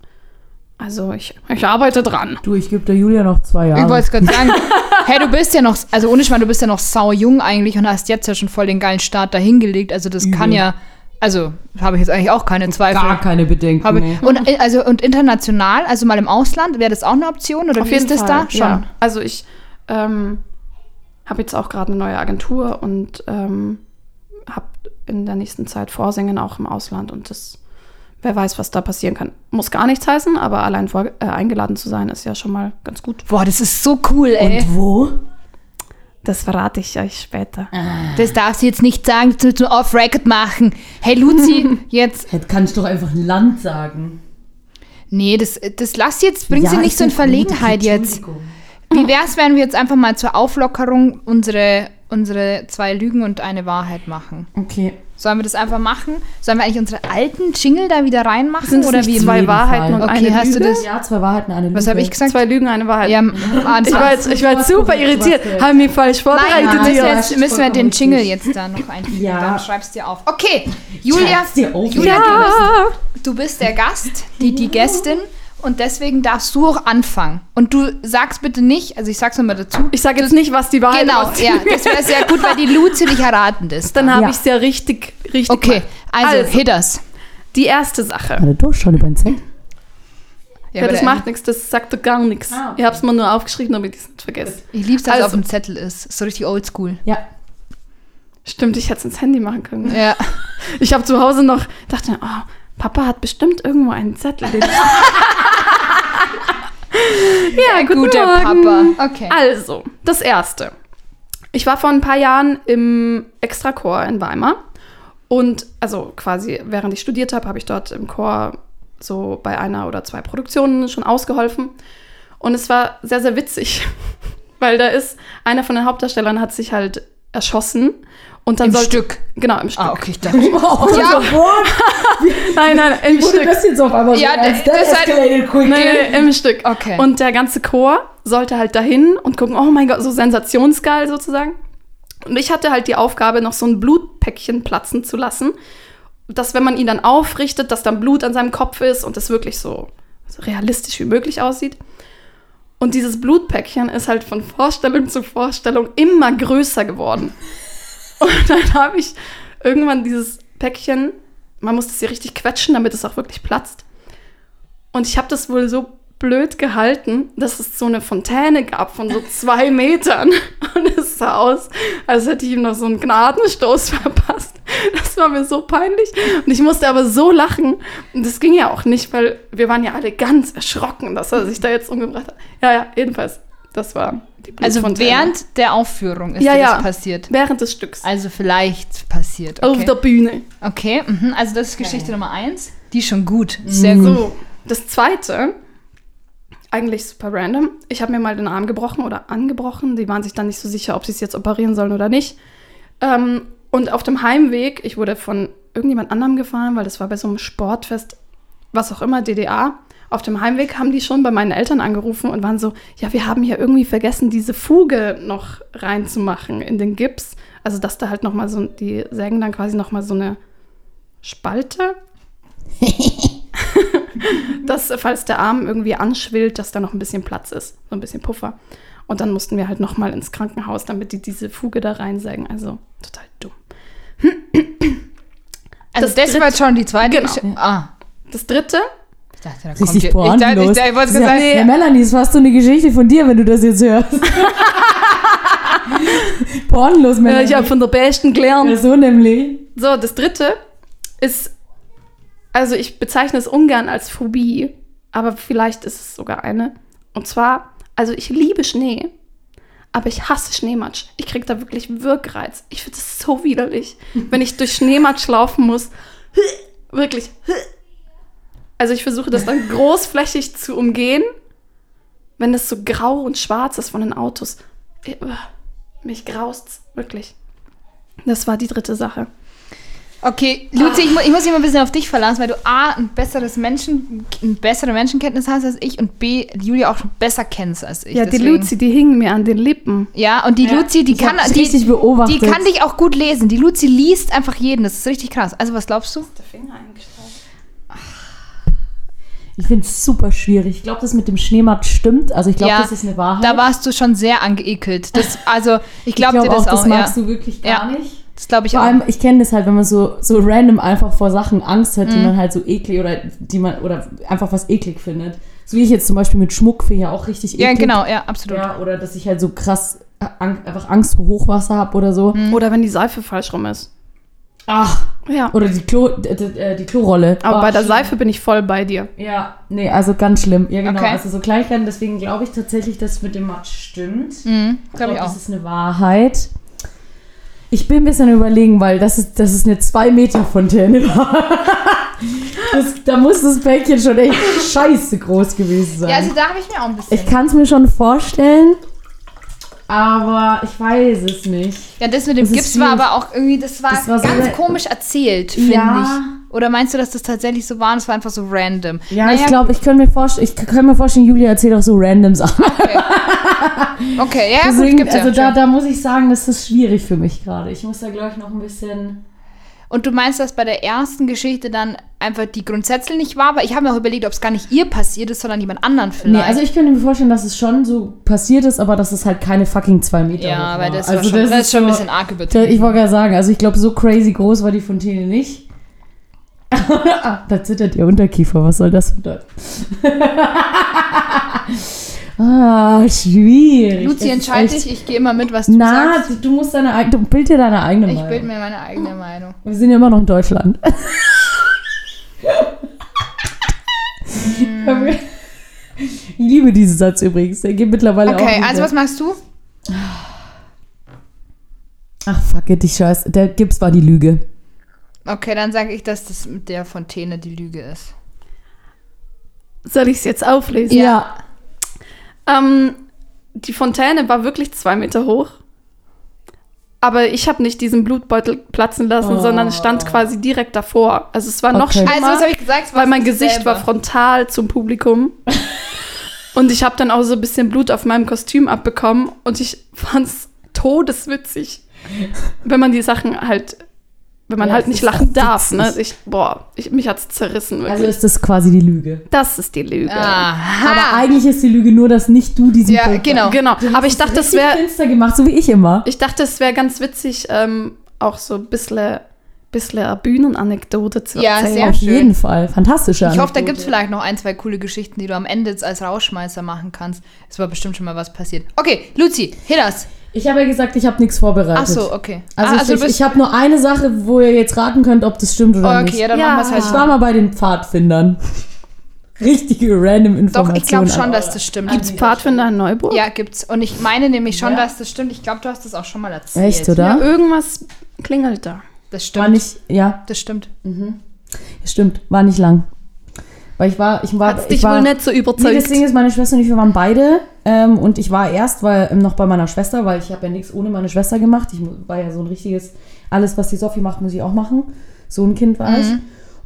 D: also ich, ich arbeite dran.
B: Du, ich gebe der Julia noch zwei Jahre.
C: Ich wollte es gerade sagen. hey, du bist ja noch, also ohne Schmarrn, du bist ja noch sau jung eigentlich und hast jetzt ja schon voll den geilen Start dahingelegt. Also das kann
B: Übel.
C: ja, also habe ich jetzt eigentlich auch keine Zweifel.
B: Gar keine Bedenken.
C: Habe
B: nee.
C: und, äh, also, und international, also mal im Ausland, wäre das auch eine Option? Oder
D: Auf
C: wie ist das da? Schon.
D: Ja. Also ich ähm, habe jetzt auch gerade eine neue Agentur und ähm, habe in der nächsten Zeit Vorsingen auch im Ausland und das, wer weiß, was da passieren kann. Muss gar nichts heißen, aber allein vor, äh, eingeladen zu sein, ist ja schon mal ganz gut.
C: Boah, das ist so cool, ey.
B: Und wo?
D: Das verrate ich euch später.
C: Das darfst du jetzt nicht sagen, das willst du off-record machen. Hey, Luzi, jetzt.
B: Hätte kannst du doch einfach ein Land sagen.
C: Nee, das, das lass jetzt, bring
B: Ja,
C: sie nicht so in Verlegenheit
B: gut,
C: jetzt.
B: Entschuldigung.
C: Wie wär's, wenn wir jetzt einfach mal zur Auflockerung unsere, unsere zwei Lügen und eine Wahrheit machen?
B: Okay.
C: Sollen wir das einfach machen? Sollen wir eigentlich unsere alten Jingle da wieder reinmachen?
D: Sind
C: oder
D: nicht
C: wie?
D: zwei Wahrheiten
B: Fall.
D: und
C: Okay,
D: eine
C: hast du
D: Lüge?
C: das?
B: Ja, zwei Wahrheiten, eine Lüge.
C: Was habe ich gesagt?
D: Zwei Lügen, eine Wahrheit.
C: Ja,
D: ich war jetzt, ich war jetzt
B: Du
D: super
B: du
D: irritiert. Haben mich falsch
C: Nein,
D: vorbereitet
C: wir, jetzt, müssen wir den Jingle jetzt da noch einfügen.
B: Ja.
C: Dann schreibst du dir auf. Okay, Julia,
B: dir auf.
C: Julia
D: Ja.
C: du, bist, du bist der Gast, die, die Gästin. Und deswegen darfst du auch anfangen. Und du sagst bitte nicht, also ich sag's nochmal dazu.
D: Ich sage jetzt nicht, was die Wahrheit
C: Genau,
D: ist.
C: ja, das wäre sehr gut, weil die Luzi nicht erraten ist.
D: Dann habe
B: Ja.
D: ich es ja richtig, richtig.
C: Okay,
D: gemacht.
C: also,
D: Also.
C: Hitters.
D: Die erste Sache.
B: Warte, durchschauen über den Zettel.
D: Ja, das macht nichts, das sagt doch gar nichts.
B: Ah, okay.
D: Ich habe es mir nur aufgeschrieben, damit ich es nicht vergesse.
C: Ich lieb's, dass es
D: Also.
C: auf dem Zettel ist. So richtig oldschool.
B: Ja.
D: Stimmt, ich hätte es ins Handy machen können.
C: Ja.
D: Ich habe zu Hause noch, dachte, mir, oh, Papa hat bestimmt irgendwo einen Zettel. Den ja, guten
C: Guter
D: Morgen.
C: Papa. Okay.
D: Also, das erste. Ich war vor ein paar Jahren im Extrachor in Weimar. Und also quasi, während ich studiert habe, habe ich dort im Chor so bei einer oder zwei Produktionen schon ausgeholfen. Und es war sehr, sehr witzig, weil da ist einer von den Hauptdarstellern hat sich halt erschossen. Und dann
C: Im
D: sollte-
C: Stück.
D: Genau, im Stück.
C: Ah, okay, ich dachte.
B: Oh,
C: Ja.
D: Nein, nein, im
B: Wurde
D: Stück.
B: das jetzt auf einmal
C: Ja,
B: so ernst?
C: das halt-
B: escalated quickly.
D: Nein, nein, im Stück.
C: Okay.
D: Und der ganze Chor sollte halt dahin und gucken, oh mein Gott, so sensationsgeil sozusagen. Und ich hatte halt die Aufgabe, noch so ein Blutpäckchen platzen zu lassen, dass wenn man ihn dann aufrichtet, dass dann Blut an seinem Kopf ist und das wirklich so, so realistisch wie möglich aussieht. Und dieses Blutpäckchen ist halt von Vorstellung zu Vorstellung immer größer geworden. Und dann habe ich irgendwann dieses Päckchen, man muss das hier richtig quetschen, damit es auch wirklich platzt. Und ich habe das wohl so blöd gehalten, dass es so eine Fontäne gab von so zwei Metern. Und es sah aus, als hätte ich ihm noch so einen Gnadenstoß verpasst. Das war mir so peinlich. Und ich musste aber so lachen. Und das ging ja auch nicht, weil wir waren ja alle ganz erschrocken, dass er sich da jetzt umgebracht hat. Ja, ja, jedenfalls. Das war die
C: Also
D: Blutfontäne.
C: während der Aufführung ist
D: Ja, ja.
C: das passiert.
D: Während des Stücks.
C: Also vielleicht passiert.
D: Auf
C: Okay,
D: der Bühne.
C: okay mhm. also das ist Geschichte Nummer eins. Die ist schon gut. Sehr gut.
D: So, das zweite, eigentlich super random. Ich habe mir mal den Arm gebrochen oder angebrochen. Die waren sich dann nicht so sicher, ob sie es jetzt operieren sollen oder nicht. Ähm, und auf dem Heimweg, ich wurde von irgendjemand anderem gefahren, weil das war bei so einem Sportfest, was auch immer, DDA. Auf dem Heimweg haben die schon bei meinen Eltern angerufen und waren so, ja, wir haben hier irgendwie vergessen, diese Fuge noch reinzumachen in den Gips. Also, dass da halt noch mal so, die sägen dann quasi noch mal so eine Spalte dass, falls der Arm irgendwie anschwillt, dass da noch ein bisschen Platz ist, so ein bisschen Puffer. Und dann mussten wir halt noch mal ins Krankenhaus, damit die diese Fuge da reinsägen. Also total dumm.
C: Also
D: Das
C: das, war schon die zweite
D: Genau.
C: Ah.
D: Das dritte,
C: Ich dachte, da kommt
B: Richtig
C: hier- ich dachte, ich, dachte, ich wollte
B: ja,
C: gesagt,
B: ja, Melanie, es war so eine Geschichte von dir, wenn du das jetzt hörst. Pornlos, Melanie.
D: ich habe von der Besten gelernt.
B: ja, so nämlich.
D: So, das dritte ist, also ich bezeichne es ungern als Phobie, aber vielleicht ist es sogar eine. Und zwar, also ich liebe Schnee, aber ich hasse Schneematsch. Ich kriege da wirklich Wirkreiz. Ich finde es so widerlich, wenn ich durch Schneematsch laufen muss. Wirklich. Also ich versuche das dann großflächig zu umgehen, wenn das so grau und schwarz ist von den Autos. Ich- Mich graust's, wirklich. Das war die dritte Sache.
C: Okay, Luzi, ich, mu ich muss mich mal ein bisschen auf dich verlassen, weil du A, ein besseres Menschen, eine bessere Menschenkenntnis hast als ich und B, die Julia auch schon besser kennst als ich.
D: Ja, die
C: deswegen-
D: Luzi, die hing mir an den Lippen.
C: Ja, und die
B: Ja,
C: Luzi, die
B: ich
C: kann, die, die kann dich auch gut lesen. Die Luzi liest einfach jeden. Das ist richtig krass. Also, was glaubst du?
D: Der Finger eingeschlagen.
B: Ich finde es super schwierig. Ich glaube, das mit dem Schneematsch stimmt. Also ich glaube,
C: Ja,
B: das ist eine Wahrheit.
C: Da warst du schon sehr angeekelt. Das, also, ich glaube
B: glaube
C: dir das
B: auch, das
C: auch.
B: magst
C: ja.
B: du wirklich gar
C: Ja.
B: nicht.
C: Das glaube ich
B: Vor
C: auch.
B: allem, ich kenne das halt, wenn man so, so random einfach vor Sachen Angst hat, die
C: Mhm.
B: man halt so eklig oder die man oder einfach was eklig findet. So wie ich jetzt zum Beispiel mit Schmuck finde ja auch richtig eklig.
C: ja, genau, ja, absolut.
B: Ja, oder dass ich halt so krass äh, einfach Angst vor Hochwasser habe oder so.
C: Mhm.
D: Oder wenn die Seife falsch rum ist.
B: Ach,
D: Ja.
B: oder die Klo, d- d- äh, die Klorolle.
D: Aber
B: Oh,
D: bei der
B: schlimm.
D: Seife bin ich voll bei dir.
B: Ja, nee, also ganz schlimm. Ja, genau.
C: Okay.
B: Also so Kleinigkeiten, deswegen glaube ich tatsächlich, dass mit dem Matsch stimmt.
C: Mhm,
B: Ich
C: glaube
B: das ist eine Wahrheit. Ich bin ein bisschen überlegen, weil das ist, das ist eine 2-Meter-Fontäne war. das, da muss das Päckchen schon echt scheiße groß gewesen sein.
C: Ja, also da habe ich mir auch ein bisschen.
B: ich kann es mir schon vorstellen, aber ich weiß es nicht.
C: ja, das mit dem
B: Das
C: Gips war aber auch irgendwie, das war,
B: Das war so
C: ganz
B: ra-
C: komisch erzählt, finde
B: Ja.
C: ich. Oder meinst du, dass das tatsächlich so war und es war einfach so random?
B: Ja,
C: Naja,
B: ich glaube, ich könnte mir, vorst ich könnte mir vorstellen, Julia erzählt auch so random Sachen.
C: Okay, ja, gut,
B: Deswegen,
C: gibt's ja.
B: also da, da muss ich sagen, das ist schwierig für mich gerade. Ich muss da, glaube ich, noch ein bisschen.
C: Und du meinst, dass bei der ersten Geschichte dann einfach die grundsätzlich nicht war, weil ich habe mir auch überlegt, ob es gar nicht ihr passiert ist, sondern jemand anderen
B: Nee,
C: vielleicht.
B: also ich könnte mir vorstellen, dass es schon so passiert ist, aber dass es halt keine fucking zwei Meter
C: ja,
B: hoch
C: weil
B: war.
C: das,
B: also
C: war schon, das ist schon ein bisschen arg übertrieben.
B: Ich wollte gerade sagen, also ich glaube, so crazy groß war die Fontäne nicht. Ah, da zittert ihr Unterkiefer, was soll das bedeuten? ah, schwierig.
C: Luzi, entscheide dich, ich gehe immer mit, was du
B: Na,
C: sagst.
B: du, du musst deine eigene, du bild dir deine eigene
C: Ich
B: Meinung.
C: bilde mir meine eigene Meinung.
B: Wir sind ja immer noch in Deutschland. ich liebe diesen Satz übrigens. Der geht mittlerweile auch.
C: Okay, also was machst du?
B: Ach, fuck it, ich scheiß. Der Gips war die Lüge.
C: Okay, dann sage ich, dass das mit der Fontäne die Lüge ist.
D: Soll ich es jetzt auflesen?
C: Ja.
D: Ähm, die Fontäne war wirklich zwei Meter hoch. Aber ich habe nicht diesen Blutbeutel platzen lassen,
B: Oh.
D: sondern es stand quasi direkt davor. Also es war noch
B: Okay.
D: schlimmer,
C: Also, was habe ich gesagt?
D: Weil mein. Gesicht war frontal zum Publikum. und ich habe dann auch so ein bisschen Blut auf meinem Kostüm abbekommen. Und ich fand es todeswitzig, wenn man die Sachen halt, wenn man
B: Ja,
D: halt
B: es
D: nicht lachen
B: auch
D: darf. Ne? Ich, boah, ich, mich hat's zerrissen. Wirklich.
B: Also ist das quasi die Lüge.
D: das ist die Lüge.
C: Aha.
B: Aber eigentlich ist die Lüge nur, dass nicht du diesen
C: Ja,
B: Bild
C: genau.
D: Genau, aber ich dachte, das
B: richtig
D: wäre
B: finster gemacht, so wie ich immer.
D: Ich dachte, es wäre ganz witzig, ähm, auch so ein bisschen, bisschen eine Bühnenanekdote zu
C: Ja,
D: erzählen.
C: sehr
B: Auf
C: schön.
B: jeden Fall. Fantastische
C: Ich hoffe, da gibt es vielleicht noch ein, zwei coole Geschichten, die du am Ende jetzt als Rauschmeißer machen kannst. Es war bestimmt schon mal was passiert. Okay, Luzi, hit us.
B: Ich habe ja gesagt, ich habe nichts vorbereitet.
C: Ach so, okay.
B: Also,
C: ah,
B: ich, ich,
C: bist-
B: ich habe nur eine Sache, wo ihr jetzt raten könnt, ob das stimmt oder
C: Oh,
B: nicht.
C: okay, ja, dann
D: Ja.
C: machen wir es halt
B: Ich war mal bei den Pfadfindern. Richtige random
C: Doch,
B: Informationen.
C: ich glaube schon, dass das stimmt.
D: Gibt's Pfadfinder in Neuburg?
C: Ja, gibt's. Und ich meine nämlich schon,
B: Ja.
C: dass das stimmt. Ich glaube, du hast das auch schon mal erzählt.
B: Echt,
D: Ja,
B: oder?
D: irgendwas klingelt da.
C: Das stimmt.
B: War nicht, ja,
C: das stimmt.
B: stimmt, war nicht lang. Weil ich war, ich war,
D: Hat's
B: ich
D: dich
B: war,
D: wohl nicht so
B: Nee,
D: überzeugt.
B: das Ding ist, meine Schwester und ich, wir waren beide. Ähm, und ich war erst weil, ähm, noch bei meiner Schwester, weil ich habe ja nichts ohne meine Schwester gemacht. Ich war ja so ein richtiges, alles, was die Sophie macht, muss ich auch machen. So ein Kind war ich.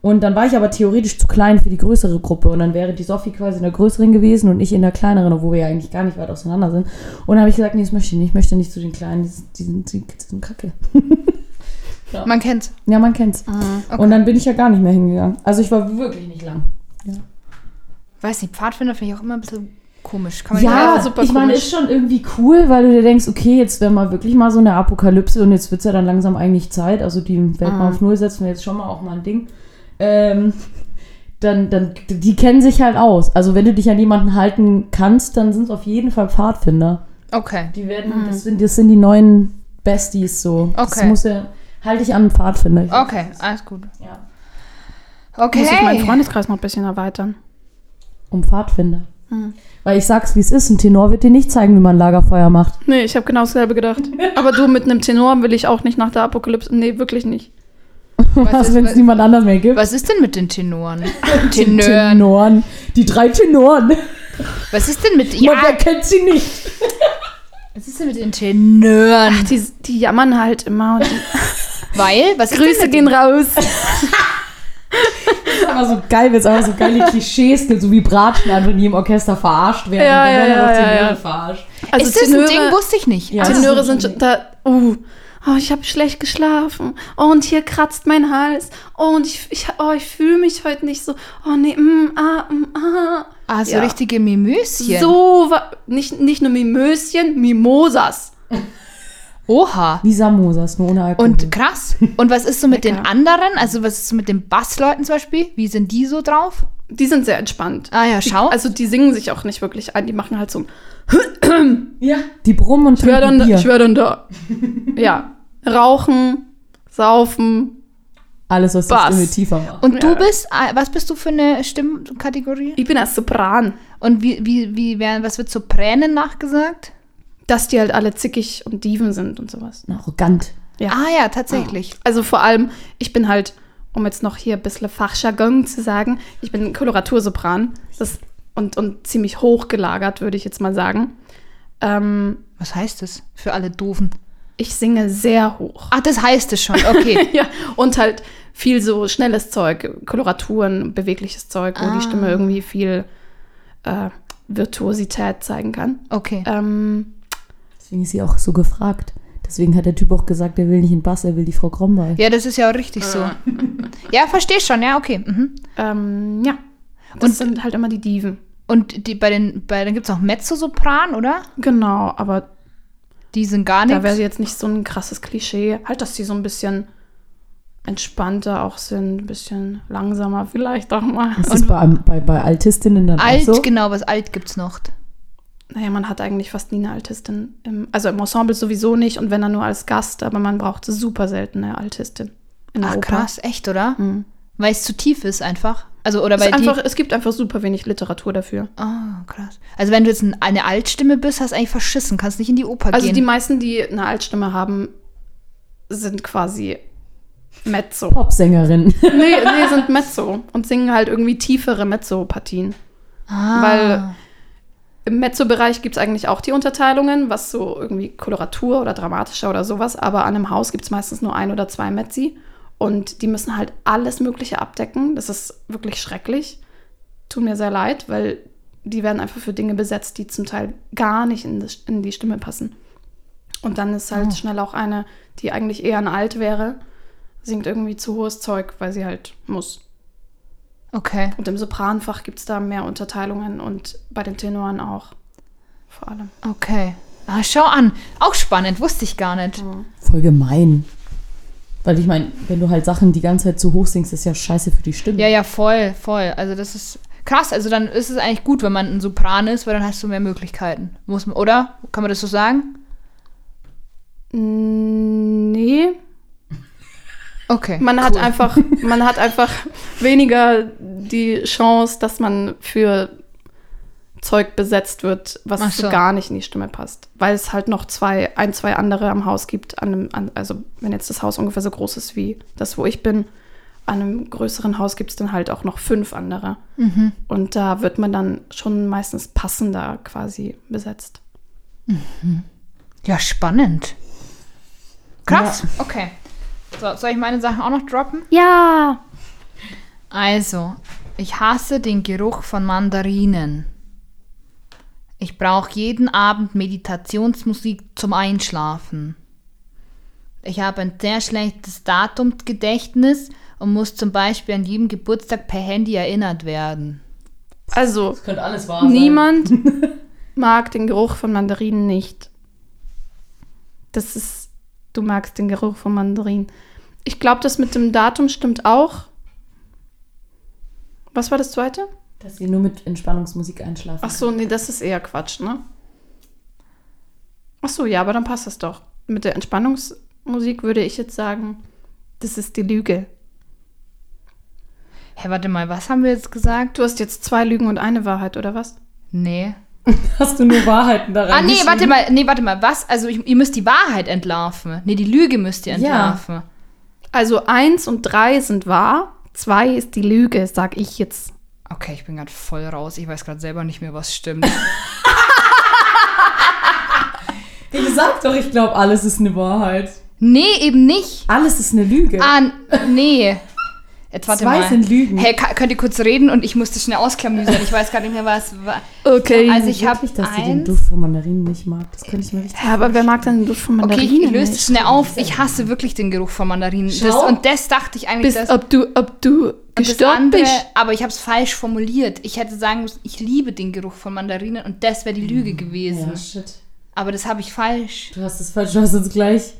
B: Und dann war ich aber theoretisch zu klein für die größere Gruppe. Und dann wäre die Sophie quasi in der größeren gewesen und ich in der kleineren, obwohl wir ja eigentlich gar nicht weit auseinander sind. Und dann habe ich gesagt, nee, das möchte ich nicht. Ich möchte nicht zu den Kleinen. Die sind, die sind, kacke.
C: Man kennt's.
B: Ja, man kennt's.
C: Okay.
B: Und dann bin ich ja gar nicht mehr hingegangen. Also ich war wirklich nicht lang.
C: Weiß nicht, Pfadfinder finde ich auch immer ein bisschen komisch. Kann man
B: Ja,
C: nicht-
D: super
B: ich meine, ist schon irgendwie cool, weil du dir denkst, okay, jetzt wäre mal wirklich mal so eine Apokalypse und jetzt wird es ja dann langsam eigentlich Zeit. Also die Welt mal auf Null setzen wir jetzt schon mal auch mal ein Ding. Ähm, dann, dann, die kennen sich halt aus. Also wenn du dich an jemanden halten kannst, dann sind es auf jeden Fall Pfadfinder.
C: Okay.
B: Die werden, das, sind, das sind die neuen Besties so. Das
C: Okay.
B: muss ja, halte ich an Pfadfinder. Ich-
C: Okay, alles gut.
B: Ja.
C: Okay.
D: Muss ich meinen Freundeskreis noch ein bisschen erweitern.
B: Um Pfadfinder.
D: Hm.
B: Weil ich sag's, wie es ist, ein Tenor wird dir nicht zeigen, wie man Lagerfeuer macht.
D: Nee, ich habe genau dasselbe gedacht. Aber du mit einem Tenor will ich auch nicht nach der Apokalypse. Nee, wirklich nicht.
B: Was,
C: ist-
B: wenn es
C: was-
B: niemand anders mehr gibt?
C: Was ist denn mit den Tenoren?
B: Die
C: Tenören.
B: Tenoren. Die drei Tenoren.
C: Was ist denn mit.
B: Ja.
C: Ja,
B: wer kennt sie nicht?
C: was ist denn mit den Tenören?
D: Die, die jammern halt immer. Und die
C: Weil? Was ist
D: Grüße gehen raus.
B: Das ist aber so geil, wenn es einfach so geile Klischees gibt, so wie Bratschen einfach nie im Orchester verarscht werden.
D: Ja, ja, ja,
B: auch
D: ja,
B: Tenöre
D: ja.
B: verarscht.
D: Also
C: ist das ein Ding? Wusste ich nicht.
B: Ja.
C: Ah.
D: Tenöre sind schon da. Uh, oh, ich habe schlecht geschlafen. Oh, und hier kratzt mein Hals. Oh, und ich, ich, oh, ich fühle mich heute nicht so. Oh, nee, mm, ah, mm, ah.
C: Ah, so
D: Ja.
C: richtige Mimöschen.
D: So, nicht, nicht nur Mimöschen, Mimosas.
C: Oha.
B: Wie Samosas, nur ohne Alkohol.
C: Und krass. Und was ist so mit den anderen? Also, was ist so mit den Bassleuten zum Beispiel? Wie sind die so drauf?
D: Die sind sehr entspannt.
C: Ah ja, schau.
D: Die, also die singen sich auch nicht wirklich ein. Die machen halt so ein
B: ja, die brummen und
D: dann,
B: Bier.
D: dann da. ja. Rauchen, saufen.
B: Alles, was die
D: Bass.
B: Stimme tiefer macht.
C: Und du
D: Ja.
C: bist, ah, was bist du für eine Stimmkategorie?
D: Ich bin als Sopran.
C: Und wie, wie, wie werden, was wird Sopränen nachgesagt?
D: Dass die halt alle zickig und Dieven sind und sowas.
B: Arrogant.
D: Ja.
C: Ah ja, tatsächlich.
D: Also vor allem, ich bin halt, um jetzt noch hier ein bisschen Fachjargon zu sagen, ich bin Koloratursopran. Das, und, und ziemlich hoch gelagert, würde ich jetzt mal sagen. Ähm,
C: Was heißt das für alle Doofen?
D: ich singe sehr hoch.
C: Ach, das heißt es schon. Okay.
D: ja, und halt viel so schnelles Zeug, Koloraturen, bewegliches Zeug, wo
C: Ah.
D: die Stimme irgendwie viel äh, Virtuosität zeigen kann.
C: Okay.
D: Ähm,
B: Deswegen ist sie auch so gefragt. Deswegen hat der Typ auch gesagt, er will nicht in Bass, er will die Frau Krombay.
C: Ja, das ist ja auch richtig so. Ja, verstehe schon, ja, okay. Mhm.
D: Ähm, ja. Das
C: Und-
D: sind halt immer die Diven.
C: Und die, bei den, bei, dann gibt es auch Mezzosopran, oder?
D: Genau, aber
C: Die sind gar
D: da wäre jetzt nicht so ein krasses Klischee. Halt, dass die so ein bisschen entspannter auch sind, ein bisschen langsamer vielleicht auch mal.
B: Das ist bei, bei, bei Altistinnen dann
C: Alt,
B: auch so.
C: genau, was alt gibt's noch?
D: Naja, man hat eigentlich fast nie eine Altistin. Im, also im Ensemble sowieso nicht und wenn dann nur als Gast, aber man braucht super selten eine Altistin in der
C: Ach
D: Oper.
C: krass, echt, oder?
D: Mhm.
C: Weil es zu tief ist einfach. Also, oder
D: Es,
C: weil
D: einfach, es gibt einfach super wenig Literatur dafür.
C: Ah, krass. Also wenn du jetzt ein, eine Altstimme bist, hast du eigentlich verschissen, kannst nicht in die Oper
D: Also
C: gehen.
D: die meisten, die eine Altstimme haben, sind quasi Mezzo.
B: Popsängerin.
D: nee, nee, sind Mezzo und singen halt irgendwie tiefere Mezzo-Partien.
C: ah.
D: Weil im Mezzo-Bereich gibt es eigentlich auch die Unterteilungen, was so irgendwie Koloratur oder dramatischer oder sowas, aber an einem Haus gibt es meistens nur ein oder zwei Mezzi und die müssen halt alles Mögliche abdecken. Das ist wirklich schrecklich. Tut mir sehr leid, weil die werden einfach für Dinge besetzt, die zum Teil gar nicht in, das, in die Stimme passen. Und dann ist halt
B: Oh.
D: schnell auch eine, die eigentlich eher ein Alt wäre, singt irgendwie zu hohes Zeug, weil sie halt muss.
C: Okay.
D: Und im Sopranfach gibt es da mehr Unterteilungen und bei den Tenoren auch. Vor allem.
C: Okay. Ah, schau an. Auch spannend, wusste ich gar nicht.
B: Voll gemein. Weil ich meine, wenn du halt Sachen die ganze Zeit zu hoch singst, ist ja scheiße für die Stimme.
C: Ja, ja, voll, voll. Also das ist krass. Also dann ist es eigentlich gut, wenn man ein Sopran ist, weil dann hast du mehr Möglichkeiten. Muss man, oder? Kann man das so sagen?
D: Nee,
C: Okay.
D: man hat
C: cool.
D: einfach, man hat einfach weniger die Chance, dass man für Zeug besetzt wird, was so gar nicht in die Stimme passt. Weil es halt noch zwei, ein, zwei andere am Haus gibt. An einem, an, also wenn jetzt das Haus ungefähr so groß ist wie das, wo ich bin, an einem größeren Haus gibt es dann halt auch noch fünf andere.
C: Mhm.
D: Und da wird man dann schon meistens passender quasi besetzt.
C: Ja, spannend. Krass. Okay. So, soll ich meine Sachen auch noch droppen?
D: Ja!
C: Also, ich hasse den Geruch von Mandarinen. Ich brauche jeden Abend Meditationsmusik zum Einschlafen. Ich habe ein sehr schlechtes Datumgedächtnis und muss zum Beispiel an jedem Geburtstag per Handy erinnert werden.
D: Also,
B: Das könnte alles wahr
D: niemand mag den Geruch von Mandarinen nicht. Das ist, du magst den Geruch von Mandarinen. Ich glaube, das mit dem Datum stimmt auch. Was war das zweite?
B: Dass sie nur mit Entspannungsmusik einschlafen.
D: Ach so, nee, das ist eher Quatsch, ne? Ach so, ja, aber dann passt das doch. Mit der Entspannungsmusik würde ich jetzt sagen, das ist die Lüge.
C: Hä, warte mal, was haben wir jetzt gesagt?
D: Du hast jetzt zwei Lügen und eine Wahrheit, oder was?
C: Nee.
B: Hast du nur Wahrheiten daran
C: Ah, nee, warte mal, nee, warte mal, was? Also, ich, ihr müsst die Wahrheit entlarven. Nee, die Lüge müsst ihr
B: Ja.
C: entlarven.
D: Also eins und drei sind wahr, zwei ist die Lüge, sag ich jetzt.
C: Okay, ich bin gerade voll raus. Ich weiß gerade selber nicht mehr, was stimmt.
B: Ich sag doch, ich glaube, alles ist eine Wahrheit.
C: nee, eben nicht.
B: Alles ist eine Lüge.
C: Ah, nee. Jetzt warte
B: Zwei
C: mal.
B: sind Lügen.
C: Hey, könnt ihr kurz reden und ich musste schnell ausklamüsern. Ich weiß gar nicht mehr, was war.
D: Okay.
C: Also ich habe
B: dass sie den
C: eins.
B: Duft von Mandarinen nicht mag. Das könnte ich mir richtig
D: Ja, aber wer mag denn den Duft von
C: Okay,
D: Mandarinen?
C: ich löse es schnell auf. Ich hasse wirklich den Geruch von Mandarinen. Das,
B: Schau.
C: und das dachte ich eigentlich,
D: Bist,
C: dass.
D: ob du, ob du gestört
C: andere,
D: bist.
C: aber ich habe es falsch formuliert. Ich hätte sagen müssen, ich liebe den Geruch von Mandarinen und das wäre die Lüge gewesen.
B: Ja, shit.
C: Aber das habe ich falsch.
B: Du hast es falsch, du hast uns gleich.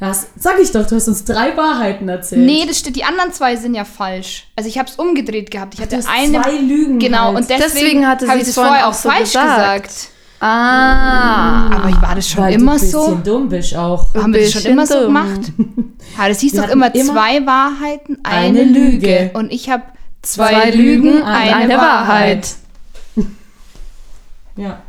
B: Das sag ich doch, du hast uns drei Wahrheiten erzählt.
C: Nee, das stimmt. Die anderen zwei sind ja falsch. Also ich habe es umgedreht gehabt. Ich hatte
B: du hast
C: eine.
B: zwei Lügen.
C: Genau,
B: halt.
C: und deswegen,
D: Deswegen hatte
C: habe
D: sie
C: ich
D: es
C: das vorher
D: auch so
C: falsch
D: gesagt.
C: gesagt.
D: Ah.
C: Aber ich war das schon
B: Weil
C: immer
B: du ein
C: so.
B: bisschen dumm bist auch.
C: Haben wir das schon immer so
D: dumm.
C: gemacht? Ja, das hieß
B: Wir
C: doch immer,
B: immer
C: zwei Wahrheiten, eine,
B: eine
C: Lüge.
B: Lüge.
C: Und ich habe zwei,
B: Zwei
C: Lügen,
B: Lügen,
C: eine,
D: eine
C: Wahrheit.
D: Wahrheit.
B: Ja.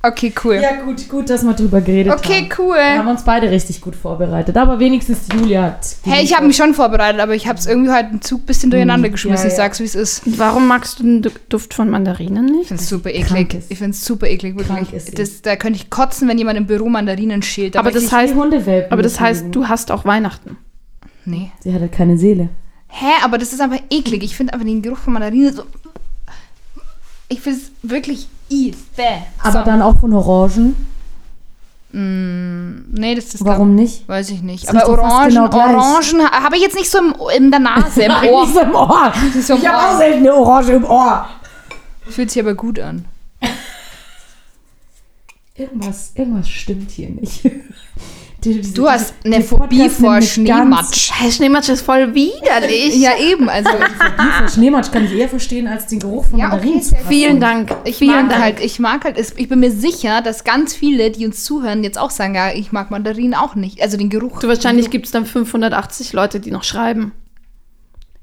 C: Okay, cool.
B: Ja, gut, gut, dass wir drüber geredet
C: okay,
B: haben. Wir haben
C: cool.
B: uns beide richtig gut vorbereitet. Aber wenigstens Julia hat.
C: Hey, ich habe mich schon vorbereitet, aber ich habe es irgendwie heute im Zug ein bisschen durcheinander
B: Hm,
C: geschmissen.
B: ja,
C: Ich
B: ja.
C: sag's, wie es ist.
D: Und warum magst du den Du- Duft von Mandarinen
C: Ich
D: nicht?
C: finde es super eklig.
B: ist.
C: Ich finde es super eklig, wirklich. Das, da könnte ich kotzen, wenn jemand im Büro Mandarinen schält.
D: Aber das
C: ich,
D: heißt, aber das heißt, du hast auch Weihnachten.
C: Nee.
B: Sie hat halt keine Seele.
C: Hä, aber das ist einfach eklig. Ich finde einfach den Geruch von Mandarinen so. Ich finde es wirklich i, bäh.
B: Aber dann auch von Orangen.
C: Nee, das ist
B: Warum nicht?
C: Weiß ich nicht. Aber Orangen,
B: genau.
C: Orangen ha- habe ich jetzt nicht so im, in der Nase, im Ohr.
B: nicht so im Ohr.
C: so im
B: ich habe auch selten eine Orange im Ohr.
C: Fühlt sich aber gut an.
B: Irgendwas, irgendwas stimmt hier nicht. Die- diese-
C: Du hast
B: die-
C: eine
B: die
C: Phobie vor Schneematsch.
D: Hey, Schneematsch ist voll widerlich.
C: Ja, eben. Also,
B: die vor Schneematsch kann ich eher verstehen als den Geruch von
C: Ja, okay,
B: Mandarinen.
C: gut.
D: Vielen Dank.
C: ich
D: Vielen
C: mag
D: Dank.
C: halt, ich mag halt, ich bin mir sicher, dass ganz viele, die uns zuhören, jetzt auch sagen, ja, ich mag Mandarinen auch nicht. Also den Geruch.
D: Du, wahrscheinlich gibt es dann 580 Leute, die noch schreiben.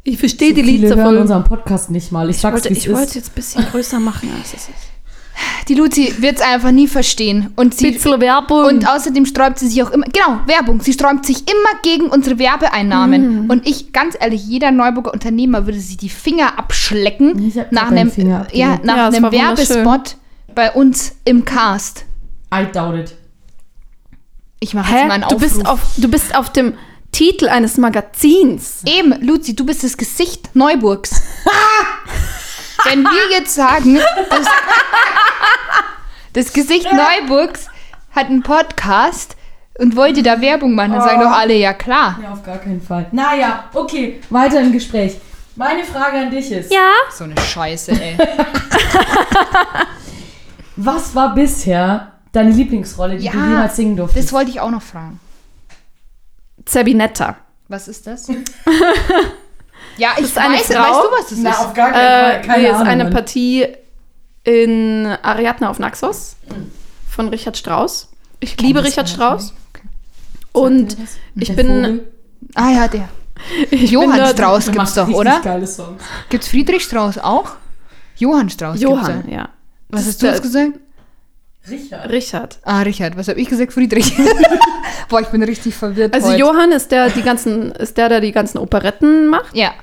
D: Ich verstehe die
B: Viele
D: Lieder
B: hören
D: voll.
B: unseren Podcast nicht mal. Ich
D: Ich
B: sag's,
D: wollte, ich wollte jetzt ein bisschen größer machen, als es ist.
C: Die Luzi wird es einfach nie verstehen. Und sie.
D: Bisschen Werbung.
C: Und außerdem sträubt sie sich auch immer, genau, Werbung, sie sträubt sich immer gegen unsere Werbeeinnahmen. Und ich, ganz ehrlich, jeder Neuburger Unternehmer würde sich die Finger abschlecken nach einem,
B: Finger
C: ja, nach
D: Ja,
C: einem. Werbespot bei uns im Cast.
B: I doubt it.
C: Ich mache jetzt
D: Hä?
C: mal einen
D: Du
C: Aufruf.
D: bist, auf, du bist auf dem Titel eines Magazins.
C: Eben, Luzi, du bist das Gesicht Neuburgs. Wenn wir jetzt sagen, das, das Gesicht Neuburgs hat einen Podcast und wollte da Werbung machen, dann sagen doch alle, ja klar.
B: Ja, auf gar keinen Fall. Naja, okay, weiter im Gespräch. Meine Frage an dich ist,
D: Ja.
C: So eine Scheiße, ey.
B: was war bisher deine Lieblingsrolle, die
C: Ja,
B: du jemals singen durftest?
C: Das wollte ich auch noch fragen.
D: Zerbinetta.
C: Was ist das? ja, ich
D: ist eine
C: weiß,
D: Frau?
C: weißt du, was das
B: Na,
C: ist?
B: auf gar keinen
D: Äh,
B: Fall. Keine
D: nee, ist
B: Ahnung.
D: eine. Partie in Ariadne auf Naxos von Richard Strauss. Ich liebe
C: das
D: Richard Strauss.
C: Okay.
D: Und ich bin,
B: Vogel,
C: Ah ja, der.
D: ich
C: Johann Strauß
B: der
C: gibt's doch, oder?
B: geile Songs.
C: Gibt's Friedrich Strauß auch? Johann Strauß
D: Johann,
C: gibt's
D: ja.
C: da. Was
D: Das
C: hast du jetzt gesagt?
B: Richard.
D: Richard.
C: Ah, Richard. Was habe ich gesagt? Friedrich. Boah, ich bin richtig verwirrt
D: Also
C: heute.
D: Johann ist der, die ganzen, ist der, der die ganzen Operetten macht.
C: Ja.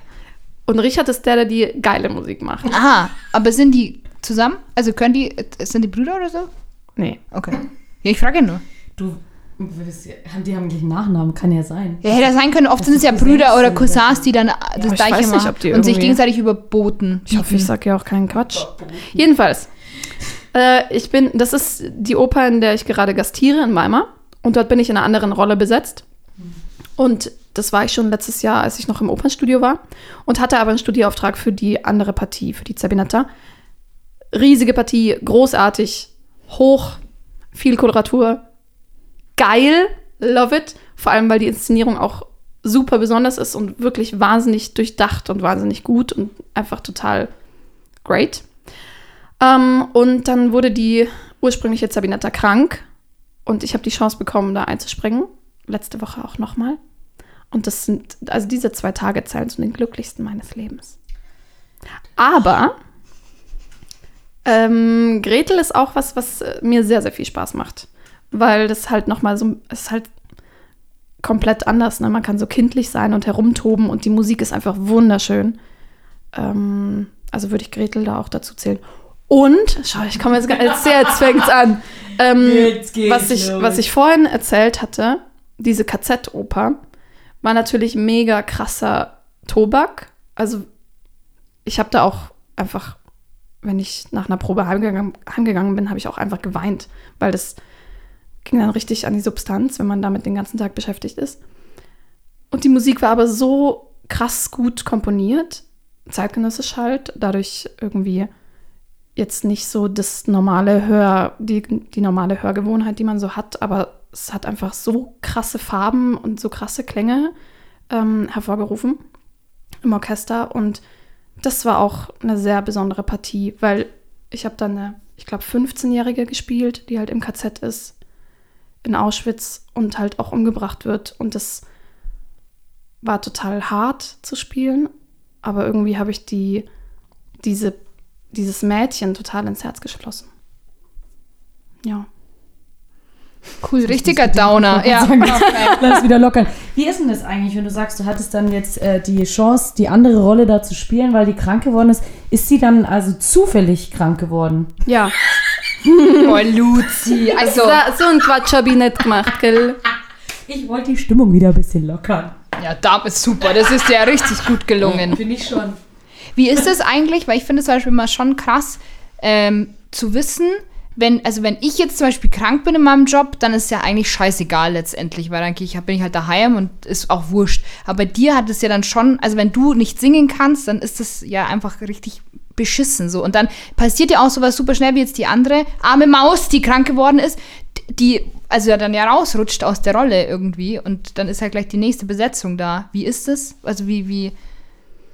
D: Und Richard ist der, der die geile Musik macht.
C: Aha, aber sind die zusammen? Also können die, sind die Brüder oder so?
D: Nee.
C: Okay. Ja, ich frage nur.
B: Du, haben die haben gleich einen Nachnamen, kann ja sein.
C: Ja, hätte sein können. Oft
B: Das
C: sind es ja Brüder oder Cousins, die dann das
D: ich
C: Gleiche machen
D: ob die
C: und sich gegenseitig überboten.
D: Ich hoffe, ich sage ja auch keinen Quatsch. Jedenfalls, äh, ich bin, das ist die Oper, in der ich gerade gastiere in Weimar. Und dort bin ich in einer anderen Rolle besetzt. Und das war ich schon letztes Jahr, als ich noch im Opernstudio war. Und hatte aber einen Studieauftrag für die andere Partie, für die Zerbinetta. Riesige Partie, großartig, hoch, viel Koloratur, geil, love it. Vor allem, weil die Inszenierung auch super besonders ist und wirklich wahnsinnig durchdacht und wahnsinnig gut und einfach total great. Ähm, und dann wurde die ursprüngliche Sabinetta krank und ich habe die Chance bekommen, da einzuspringen. Letzte Woche auch nochmal. Und das sind, also diese zwei Tage zählen zu den glücklichsten meines Lebens. Aber ähm, Gretel ist auch was, was äh, mir sehr, sehr viel Spaß macht. Weil das halt nochmal so, es ist halt komplett anders. Ne? Man kann so kindlich sein und herumtoben und die Musik ist einfach wunderschön. Ähm, also würde ich Gretel da auch dazu zählen. Und, schau, ich komme jetzt, gar- jetzt, jetzt fängt's an. Ähm,
B: Jetzt
D: was, ich,
B: los.
D: was ich vorhin erzählt hatte, diese KZ-Oper, war natürlich mega krasser Tobak. Also ich habe da auch einfach, wenn ich nach einer Probe heimgegangen, heimgegangen bin, habe ich auch einfach geweint, weil das ging dann richtig an die Substanz, wenn man damit den ganzen Tag beschäftigt ist. Und die Musik war aber so krass gut komponiert, zeitgenössisch halt, dadurch irgendwie jetzt nicht so das normale Hör, die, die normale Hörgewohnheit, die man so hat, aber es hat einfach so krasse Farben und so krasse Klänge ähm, hervorgerufen im Orchester und das war auch eine sehr besondere Partie, weil ich habe dann eine, ich glaube, 15-Jährige gespielt, die halt im KZ ist, in Auschwitz und halt auch umgebracht wird. Und das war total hart zu spielen, aber irgendwie habe ich die, diese, dieses Mädchen total ins Herz geschlossen. Ja.
C: Cool, richtiger Downer. Ja.
B: Lass wieder lockern. Wie ist denn das eigentlich, wenn du sagst, du hattest dann jetzt äh, die Chance, die andere Rolle da zu spielen, weil die krank geworden ist? Ist sie dann also zufällig krank geworden?
D: Ja.
C: Oh, Luzi. Also,
D: So, ein Quatsch habe ich nicht gemacht, gell?
B: Ich wollte die Stimmung wieder ein bisschen lockern.
C: ja, da ist super. Das ist ja richtig gut gelungen.
B: Finde ich schon.
C: Wie ist es eigentlich? Weil ich finde es zum Beispiel mal schon krass ähm, zu wissen, wenn, also wenn ich jetzt zum Beispiel krank bin in meinem Job, dann ist ja eigentlich scheißegal letztendlich, weil dann ich, bin ich halt daheim und ist auch wurscht. Aber bei dir hat es ja dann schon, also wenn du nicht singen kannst, dann ist das ja einfach richtig beschissen so. Und dann passiert ja auch sowas super schnell wie jetzt die andere arme Maus, die krank geworden ist, die also ja dann ja rausrutscht aus der Rolle irgendwie und dann ist halt gleich die nächste Besetzung da. Wie ist das? Also wie, wie,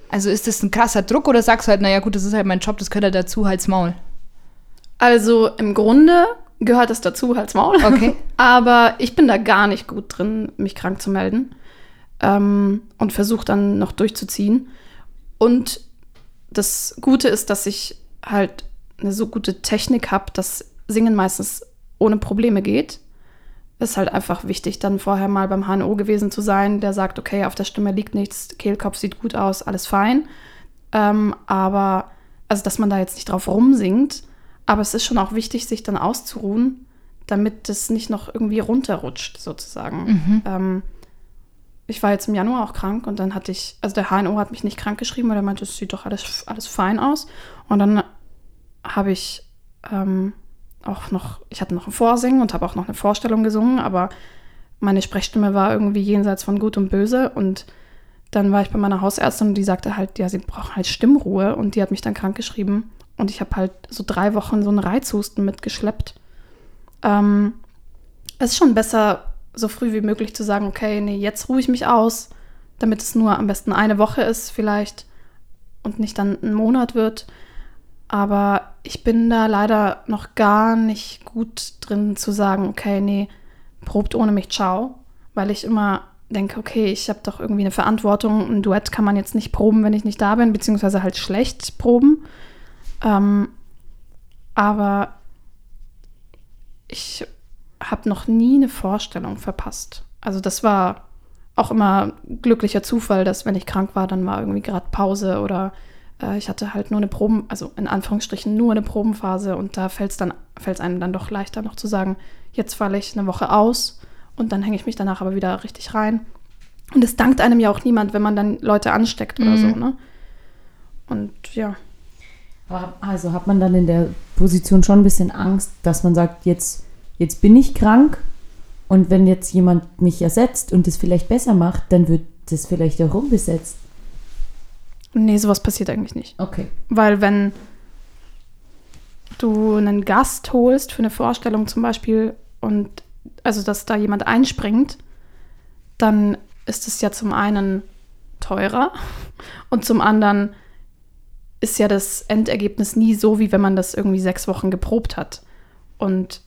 C: also ist das ein krasser Druck oder sagst du halt, naja gut, das ist halt mein Job, das gehört halt dazu, halt's Maul.
D: Also im Grunde gehört das dazu, halt's Maul.
C: Okay.
D: Aber ich bin da gar nicht gut drin, mich krank zu melden. Ähm, und versuche dann noch durchzuziehen. Und das Gute ist, dass ich halt eine so gute Technik habe, dass Singen meistens ohne Probleme geht. Ist halt einfach wichtig, dann vorher mal beim HNO gewesen zu sein, der sagt, okay, auf der Stimme liegt nichts, Kehlkopf sieht gut aus, alles fein. Ähm, aber, also, dass man da jetzt nicht drauf rumsingt, aber es ist schon auch wichtig, sich dann auszuruhen, damit es nicht noch irgendwie runterrutscht, sozusagen. Ähm, ich war jetzt im Januar auch krank und dann hatte ich, also der HNO hat mich nicht krank geschrieben, weil er meinte, es sieht doch alles, alles fein aus. Und dann habe ich ähm, auch noch, ich hatte noch ein Vorsingen und habe auch noch eine Vorstellung gesungen, aber meine Sprechstimme war irgendwie jenseits von Gut und Böse und dann war ich bei meiner Hausärztin und die sagte halt, ja, sie brauchen halt Stimmruhe und die hat mich dann krank geschrieben und ich habe halt so drei Wochen so einen Reizhusten mitgeschleppt. Ähm, es ist schon besser, so früh wie möglich zu sagen, okay, nee, jetzt ruhe ich mich aus, damit es nur am besten eine Woche ist vielleicht und nicht dann ein Monat wird. Aber ich bin da leider noch gar nicht gut drin zu sagen, okay, nee, probt ohne mich, ciao. Weil ich immer denke, okay, ich habe doch irgendwie eine Verantwortung. Ein Duett kann man jetzt nicht proben, wenn ich nicht da bin, beziehungsweise halt schlecht proben. Ähm, aber ich habe noch nie eine Vorstellung verpasst. Also das war auch immer glücklicher Zufall, dass wenn ich krank war, dann war irgendwie gerade Pause oder äh, ich hatte halt nur eine Proben, also in Anführungsstrichen nur eine Probenphase und da fällt es dann fällt's einem dann doch leichter noch zu sagen, jetzt falle ich eine Woche aus und dann hänge ich mich danach aber wieder richtig rein. Und es dankt einem ja auch niemand, wenn man dann Leute ansteckt oder
C: Mhm.
D: so, ne? Und ja.
B: Aber also hat man dann in der Position schon ein bisschen Angst, dass man sagt, jetzt, jetzt bin ich krank und wenn jetzt jemand mich ersetzt und es vielleicht besser macht, dann wird das vielleicht auch rumbesetzt.
D: Nee, sowas passiert eigentlich nicht.
B: Okay.
D: Weil wenn du einen Gast holst für eine Vorstellung zum Beispiel und also dass da jemand einspringt, dann ist es ja zum einen teurer und zum anderen ist ja das Endergebnis nie so, wie wenn man das irgendwie sechs Wochen geprobt hat. Und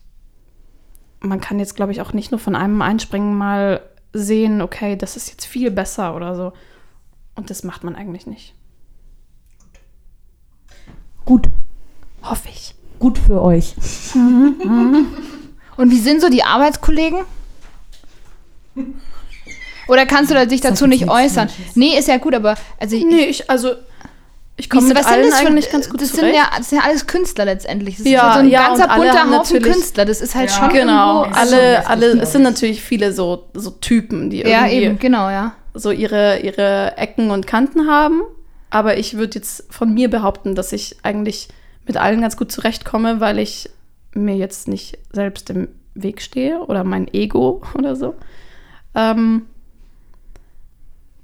D: man kann jetzt, glaube ich, auch nicht nur von einem Einspringen mal sehen, okay, das ist jetzt viel besser oder so. Und das macht man eigentlich nicht.
B: Gut.
D: Hoffe ich.
B: Gut für euch.
C: Und wie sind so die Arbeitskollegen? Oder kannst du dich dazu nicht äußern?
B: Falsches.
C: Nee, ist ja gut, aber also
D: Nee, ich, also, ich komme mit
C: was sind
D: allen
C: das für-
D: eigentlich ganz gut
C: das sind,
D: zurecht.
C: ja, das sind ja alles Künstler letztendlich. Das
D: Ja,
C: ist ja so ein
D: ja,
C: ganzer bunter Haufen Künstler. Das ist halt
B: Ja.
C: schon
D: Genau,
C: irgendwo,
D: alle, alle, es sind natürlich viele so, so Typen, die
C: Ja,
D: irgendwie
C: eben, genau, ja.
D: so ihre, ihre Ecken und Kanten haben. Aber ich würde jetzt von mir behaupten, dass ich eigentlich mit allen ganz gut zurechtkomme, weil ich mir jetzt nicht selbst im Weg stehe oder mein Ego oder so. Ähm,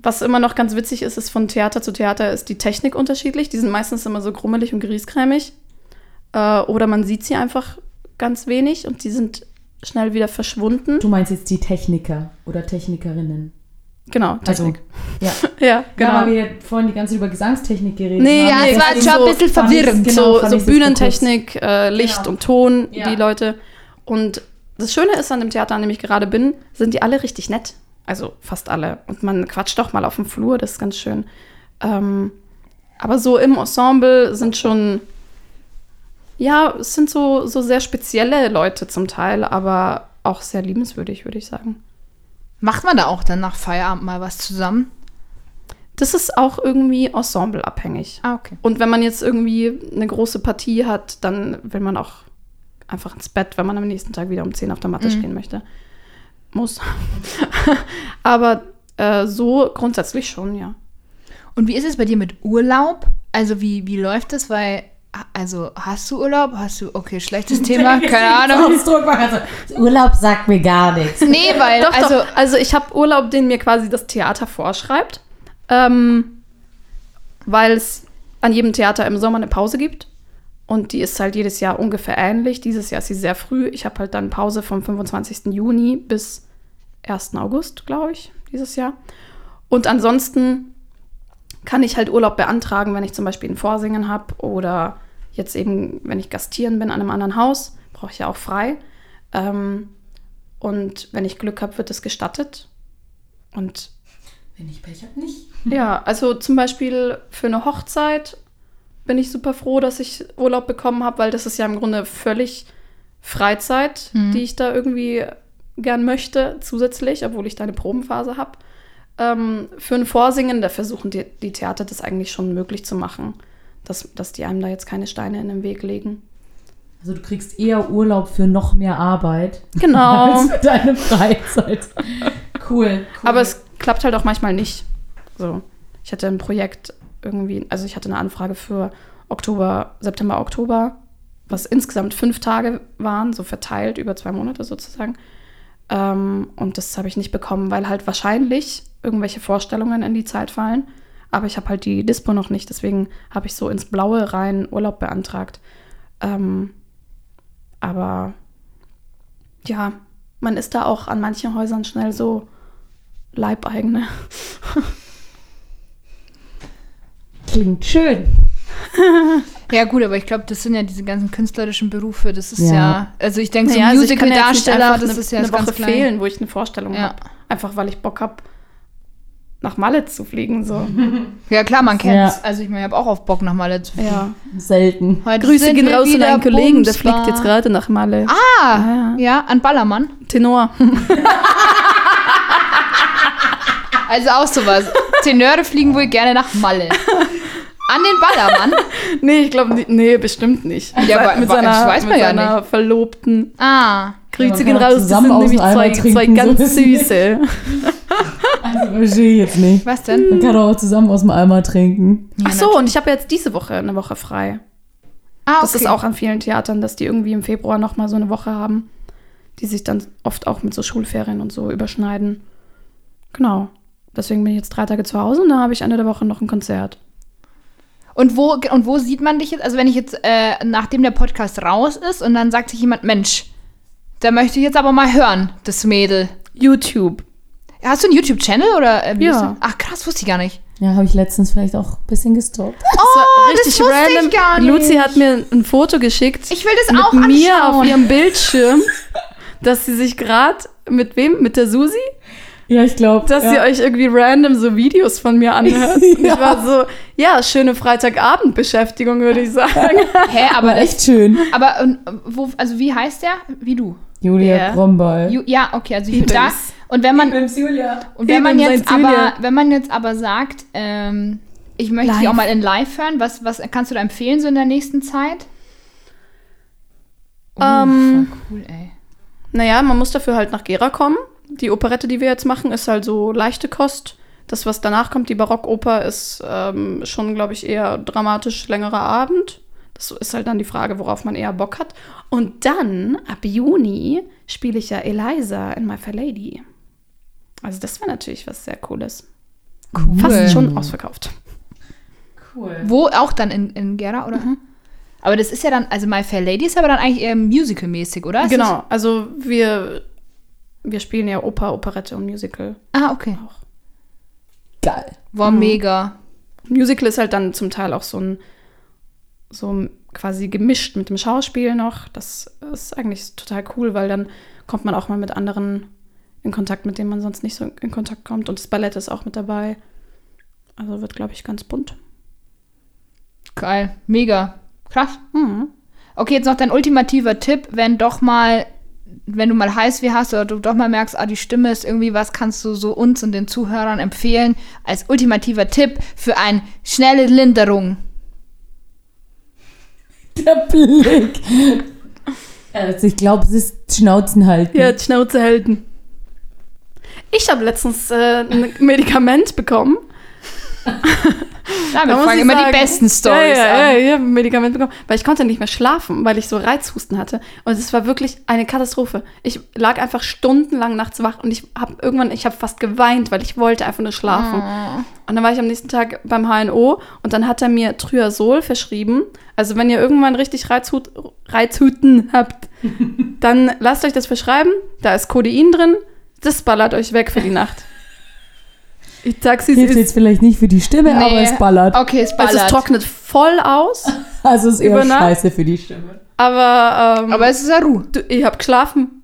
D: was immer noch ganz witzig ist, ist von Theater zu Theater ist die Technik unterschiedlich. Die sind meistens immer so grummelig und griesgrämig. Äh, oder man sieht sie einfach ganz wenig und die sind schnell wieder verschwunden.
B: Du meinst jetzt die Techniker oder Technikerinnen.
D: Genau,
B: Also,
D: Technik.
B: ja.
D: ja,
B: Genau.
D: genau.
B: weil wir vorhin die ganze Zeit über Gesangstechnik geredet
D: Nee,
B: haben.
C: Ja, es
D: nee,
C: war schon
D: so-
C: ein bisschen verwirrend.
B: genau,
D: so, so Bühnentechnik, äh, Licht
B: Genau.
D: und Ton,
B: Ja.
D: die Leute. Und das Schöne ist an dem Theater, an dem ich gerade bin, sind die alle richtig nett. Also fast alle. Und man quatscht doch mal auf dem Flur, das ist ganz schön. Ähm, aber so im Ensemble sind schon, ja, es sind so, so sehr spezielle Leute zum Teil, aber auch sehr liebenswürdig, würde ich sagen.
C: Macht man da auch dann nach Feierabend mal was zusammen?
D: Das ist auch irgendwie ensembleabhängig.
C: Ah, okay.
D: Und wenn man jetzt irgendwie eine große Partie hat, dann will man auch einfach ins Bett, wenn man am nächsten Tag wieder um 10 auf der Matte
C: Mhm.
D: stehen möchte. Muss. Aber äh, so grundsätzlich schon, ja.
C: Und wie ist es bei dir mit Urlaub? Also wie, wie läuft das? Weil Also, hast du Urlaub? Hast du, okay, schlechtes Thema, keine Ahnung.
B: Also, Urlaub sagt mir gar nichts.
C: Nee, weil,
D: Doch,
C: also,
D: doch. Also ich habe Urlaub, den mir quasi das Theater vorschreibt. Ähm, weil es an jedem Theater im Sommer eine Pause gibt. Und die ist halt jedes Jahr ungefähr ähnlich. Dieses Jahr ist sie sehr früh. Ich habe halt dann Pause vom 25. Juni bis 1. August, glaube ich, dieses Jahr. Und ansonsten kann ich halt Urlaub beantragen, wenn ich zum Beispiel ein Vorsingen habe oder jetzt eben, wenn ich gastieren bin an einem anderen Haus, brauche ich ja auch frei. Ähm, und wenn ich Glück habe, wird es gestattet. Und
B: Wenn ich Pech habe, nicht.
D: ja, also zum Beispiel für eine Hochzeit bin ich super froh, dass ich Urlaub bekommen habe, weil das ist ja im Grunde völlig Freizeit, die ich da irgendwie gern möchte, zusätzlich, obwohl ich da eine Probenphase habe. Ähm, für ein Vorsingen, da versuchen die, die Theater das eigentlich schon möglich zu machen, dass, dass die einem da jetzt keine Steine in den Weg legen.
B: Also du kriegst eher Urlaub für noch mehr Arbeit
D: Genau.
B: als für deine Freizeit. Cool. cool.
D: Aber es klappt halt auch manchmal nicht. So, ich hatte ein Projekt irgendwie, also ich hatte eine Anfrage für Oktober, September, Oktober, was insgesamt fünf Tage waren, so verteilt über zwei Monate sozusagen. Ähm, und das habe ich nicht bekommen, weil halt wahrscheinlich irgendwelche Vorstellungen in die Zeit fallen. Aber ich habe halt die Dispo noch nicht, deswegen habe ich so ins Blaue rein Urlaub beantragt. Ähm, aber ja, man ist da auch an manchen Häusern schnell so Leibeigene.
B: Klingt schön.
C: Ja gut, aber ich glaube, das sind ja diese ganzen künstlerischen Berufe, das ist
B: Ja.
C: ja, also ich denke, so
D: Naja, also ja
C: Musical-Darsteller, das
D: eine,
C: ist ja
D: eine Woche fehlen, wo ich eine Vorstellung
C: Ja.
D: habe. Einfach weil ich Bock habe, nach Malle zu fliegen. So.
C: Ja klar, man kennt's.
B: Ja.
C: Also ich meine, ich habe auch auf Bock nach Malle zu fliegen.
D: Ja.
B: Selten.
C: Heute
D: Grüße gehen raus an einen Kollegen, der fliegt jetzt gerade nach Malle.
C: Ah, ja, an Ballermann.
D: Tenor.
C: Also auch sowas. Tenöre fliegen wohl gerne nach Malle. An den Ballermann.
D: nee, ich glaube nicht. Nee, bestimmt nicht.
C: Ja, aber-
D: mit seiner,
C: das weiß man
D: mit
C: ja
D: seiner Verlobten.
C: Ah.
D: Grüße
B: man
D: gehen raus, das sind nämlich zwei, zwei
B: so
D: ganz
B: nicht.
D: süße.
B: Also verstehe ich jetzt nicht.
C: Was denn?
B: Man kann doch auch zusammen aus dem Eimer trinken.
D: Ach so, und ich habe jetzt diese Woche eine Woche frei.
C: Ah,
D: Das
C: okay.
D: ist auch an vielen Theatern, dass die irgendwie im Februar noch mal so eine Woche haben, die sich dann oft auch mit so Schulferien und so überschneiden. Genau. Deswegen bin ich jetzt drei Tage zu Hause und dann habe ich Ende der Woche noch ein Konzert.
C: Und wo, und wo sieht man dich jetzt? Also wenn ich jetzt, äh, nachdem der Podcast raus ist und dann sagt sich jemand, Mensch, da möchte ich jetzt aber mal hören, das Mädel.
D: YouTube.
C: Hast du einen YouTube-Channel oder? Äh, wie
D: Ja.
C: Ach krass, wusste ich gar nicht.
B: Ja, habe ich letztens vielleicht auch ein bisschen gestalkt.
D: War richtig
C: Oh, das wusste ich
D: random.
C: gar nicht.
D: Luzi hat mir ein Foto geschickt.
C: Ich will das
D: mit
C: auch
D: mir auf
C: anschauen.
D: ihrem Bildschirm, dass sie sich gerade mit wem? Mit der Susi?
B: Ja, ich glaube.
D: Dass
B: ja.
D: ihr euch irgendwie random so Videos von mir anhört. Und ich
B: Ja.
D: war so, ja, schöne Freitagabendbeschäftigung, würde ich sagen.
C: Hä, aber
B: echt schön.
C: Aber und, wo, also wie heißt der? Wie du?
B: Julia
D: Ja.
B: Brombeil.
C: Ju, ja, okay, also ich da. Und wenn man
B: Julia.
C: und wenn man jetzt aber
D: Julia.
C: wenn man jetzt aber sagt, ähm, ich möchte dich
D: Live.
C: auch mal in Live hören, was was kannst du da empfehlen so in der nächsten Zeit? Oh,
D: Ähm,
C: voll cool, ey.
D: Naja, man muss dafür halt nach Gera kommen. Die Operette, die wir jetzt machen, ist halt so leichte Kost. Das, was danach kommt, die Barockoper, ist ähm, schon, glaube ich, eher dramatisch längerer Abend. Das ist halt dann die Frage, worauf man eher Bock hat. Und dann, ab Juni, spiele ich ja Eliza in My Fair Lady. Also das wäre natürlich was sehr Cooles.
C: Cool.
D: Fast schon ausverkauft.
B: Cool.
C: Wo auch dann in, in Gera, oder? Aber das ist ja dann, also My Fair Lady ist aber dann eigentlich eher musical-mäßig, oder? Ist
D: genau, also wir, wir spielen ja Oper, Operette und Musical.
C: Ah, okay.
B: Geil.
C: War mega.
D: Musical ist halt dann zum Teil auch so ein so quasi gemischt mit dem Schauspiel noch. Das ist eigentlich total cool, weil dann kommt man auch mal mit anderen in Kontakt, mit denen man sonst nicht so in Kontakt kommt. Und das Ballett ist auch mit dabei. Also wird, glaube ich, ganz bunt.
C: Geil. Mega. Krass.
D: Mhm.
C: Okay, jetzt noch dein ultimativer Tipp, wenn doch mal, wenn du mal heiß wie hast oder du doch mal merkst, ah, die Stimme ist irgendwie was, kannst du so uns und den Zuhörern empfehlen als ultimativer Tipp für eine schnelle Linderung.
B: Der Blick. Also ich glaube, es ist Schnauzen halten.
D: Ja, Schnauze halten. Ich habe letztens äh, ein Medikament bekommen.
C: Ja, wir
D: Da ich
C: immer
D: sagen-
C: die besten Stories
D: ja, ja,
C: an.
D: ja, ich habe ein Medikament bekommen, weil ich konnte nicht mehr schlafen, weil ich so Reizhusten hatte. Und es war wirklich eine Katastrophe. Ich lag einfach stundenlang nachts wach und ich habe irgendwann, ich habe fast geweint, weil ich wollte einfach nur schlafen. Und dann war ich am nächsten Tag beim HNO und dann hat er mir Triazol verschrieben. Also wenn ihr irgendwann richtig Reizhut, Reizhuten habt, dann lasst euch das verschreiben. Da ist Codein drin. Das ballert euch weg für die Nacht. Ich sag's, es
B: Hilft
D: ist.
B: jetzt vielleicht nicht für die Stimme, aber
C: Nee.
B: es ballert.
C: Okay, es ballert.
D: Also es trocknet voll aus,
B: Also es ist eher
D: Über Nacht?
B: scheiße für die Stimme.
D: aber, ähm,
C: Aber es ist ja Ruhe.
D: du, ich habe geschlafen.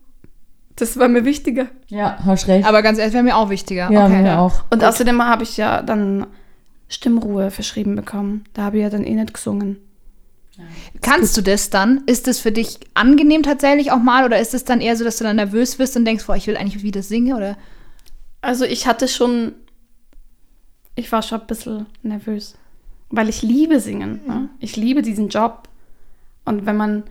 D: Das war mir wichtiger.
B: Ja, hast recht.
C: Aber ganz ehrlich, wäre mir auch wichtiger.
B: ja,
C: okay.
B: mir auch.
D: Und außerdem habe ich ja dann Stimmruhe verschrieben bekommen. Da habe ich ja dann eh nicht gesungen.
C: Kannst du das dann? Ist das für dich angenehm tatsächlich auch mal? Oder ist es dann eher so, dass du dann nervös bist und denkst, boah, ich will eigentlich wieder singen? Oder?
D: Also ich hatte schon, ich war schon ein bisschen nervös, weil ich liebe singen. Ne? Ich liebe diesen Job. Und wenn man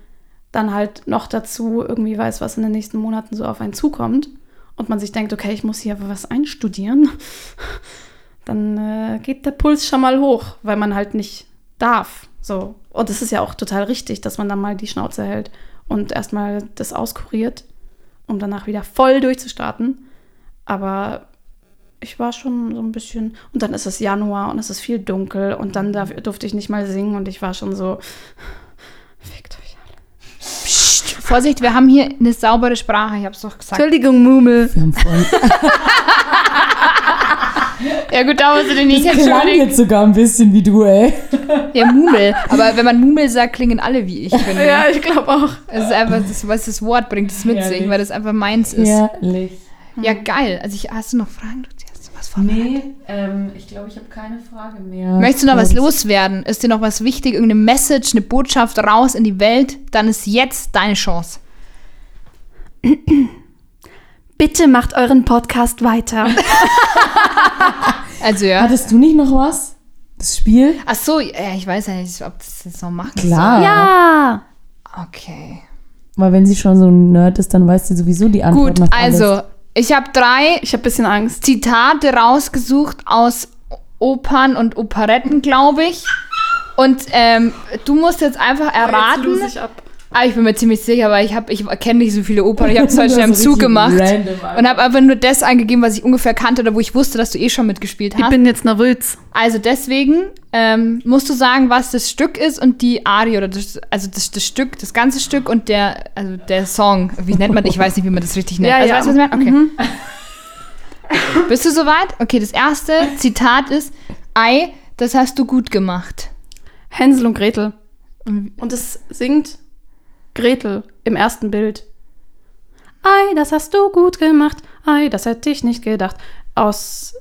D: dann halt noch dazu irgendwie weiß, was in den nächsten Monaten so auf einen zukommt und man sich denkt, okay, ich muss hier aber was einstudieren, dann äh, geht der Puls schon mal hoch, weil man halt nicht darf. So. Und es ist ja auch total richtig, dass man dann mal die Schnauze hält und erstmal das auskuriert, um danach wieder voll durchzustarten. Aber ich war schon so ein bisschen. Und dann ist es Januar und es ist viel dunkel und dann darf, durfte ich nicht mal singen und ich war schon so. Fickt euch alle.
C: Psst, Vorsicht, wir haben hier eine saubere Sprache, ich hab's doch gesagt.
D: Entschuldigung, Mumel.
B: Wir haben voll.
C: Ja gut, da musst du den nicht
B: Klang
C: entschuldigen.
B: jetzt sogar ein bisschen wie du, ey.
C: Ja, Mumel. Aber wenn man Mumel sagt, klingen alle wie ich, finde
D: Ja, ich glaube auch.
C: Es ist einfach, das, was das Wort bringt es mit
B: Herrlich.
C: sich, weil das einfach meins ist. Ja,
B: Ehrlich.
C: geil. Also ich, hast du noch Fragen? Vorbereitet?
B: Nee, ähm, ich glaube, ich habe keine Frage mehr.
C: Möchtest du noch was loswerden? Ist dir noch was wichtig? Irgendeine Message, eine Botschaft raus in die Welt? Dann ist jetzt deine Chance.
D: Bitte macht euren Podcast weiter.
C: Also ja.
B: Hattest du nicht noch was? Das Spiel?
C: Ach so, ja, ich weiß ja nicht, ob das jetzt noch machen
B: Klar.
D: ja.
C: Okay.
B: Weil wenn sie schon so ein Nerd ist, dann weiß sie sowieso die Antwort
C: Gut,
B: auf alles.
C: Ich habe drei
D: Ich habe ein bisschen Angst.
C: Zitate rausgesucht aus Opern und Operetten, glaube ich. Und ähm, du musst jetzt einfach erraten.
D: Ich.
C: Ah, ich bin mir ziemlich sicher, weil ich ich kenne nicht so viele Opern. Ich habe heute schnell im
B: Das
C: Zug gemacht und habe einfach nur das eingegeben, was ich ungefähr kannte oder wo ich wusste, dass du eh schon mitgespielt
D: Ich
C: hast.
D: bin jetzt nervös.
C: Also deswegen ähm, musst du sagen, was das Stück ist und die Arie oder das, also das, das Stück, das ganze Stück und der, also der Song. Wie nennt man? Ich weiß nicht, wie man das richtig nennt.
D: Ja,
C: also
D: ja.
C: weißt du, was ich meine? Okay. Bist du soweit? Okay, das erste Zitat ist: Ei, das hast du gut gemacht.
D: Hänsel und Gretel. Und es singt Gretel im ersten Bild. Ei, das hast du gut gemacht. Ei, das hätte ich nicht gedacht. Aus.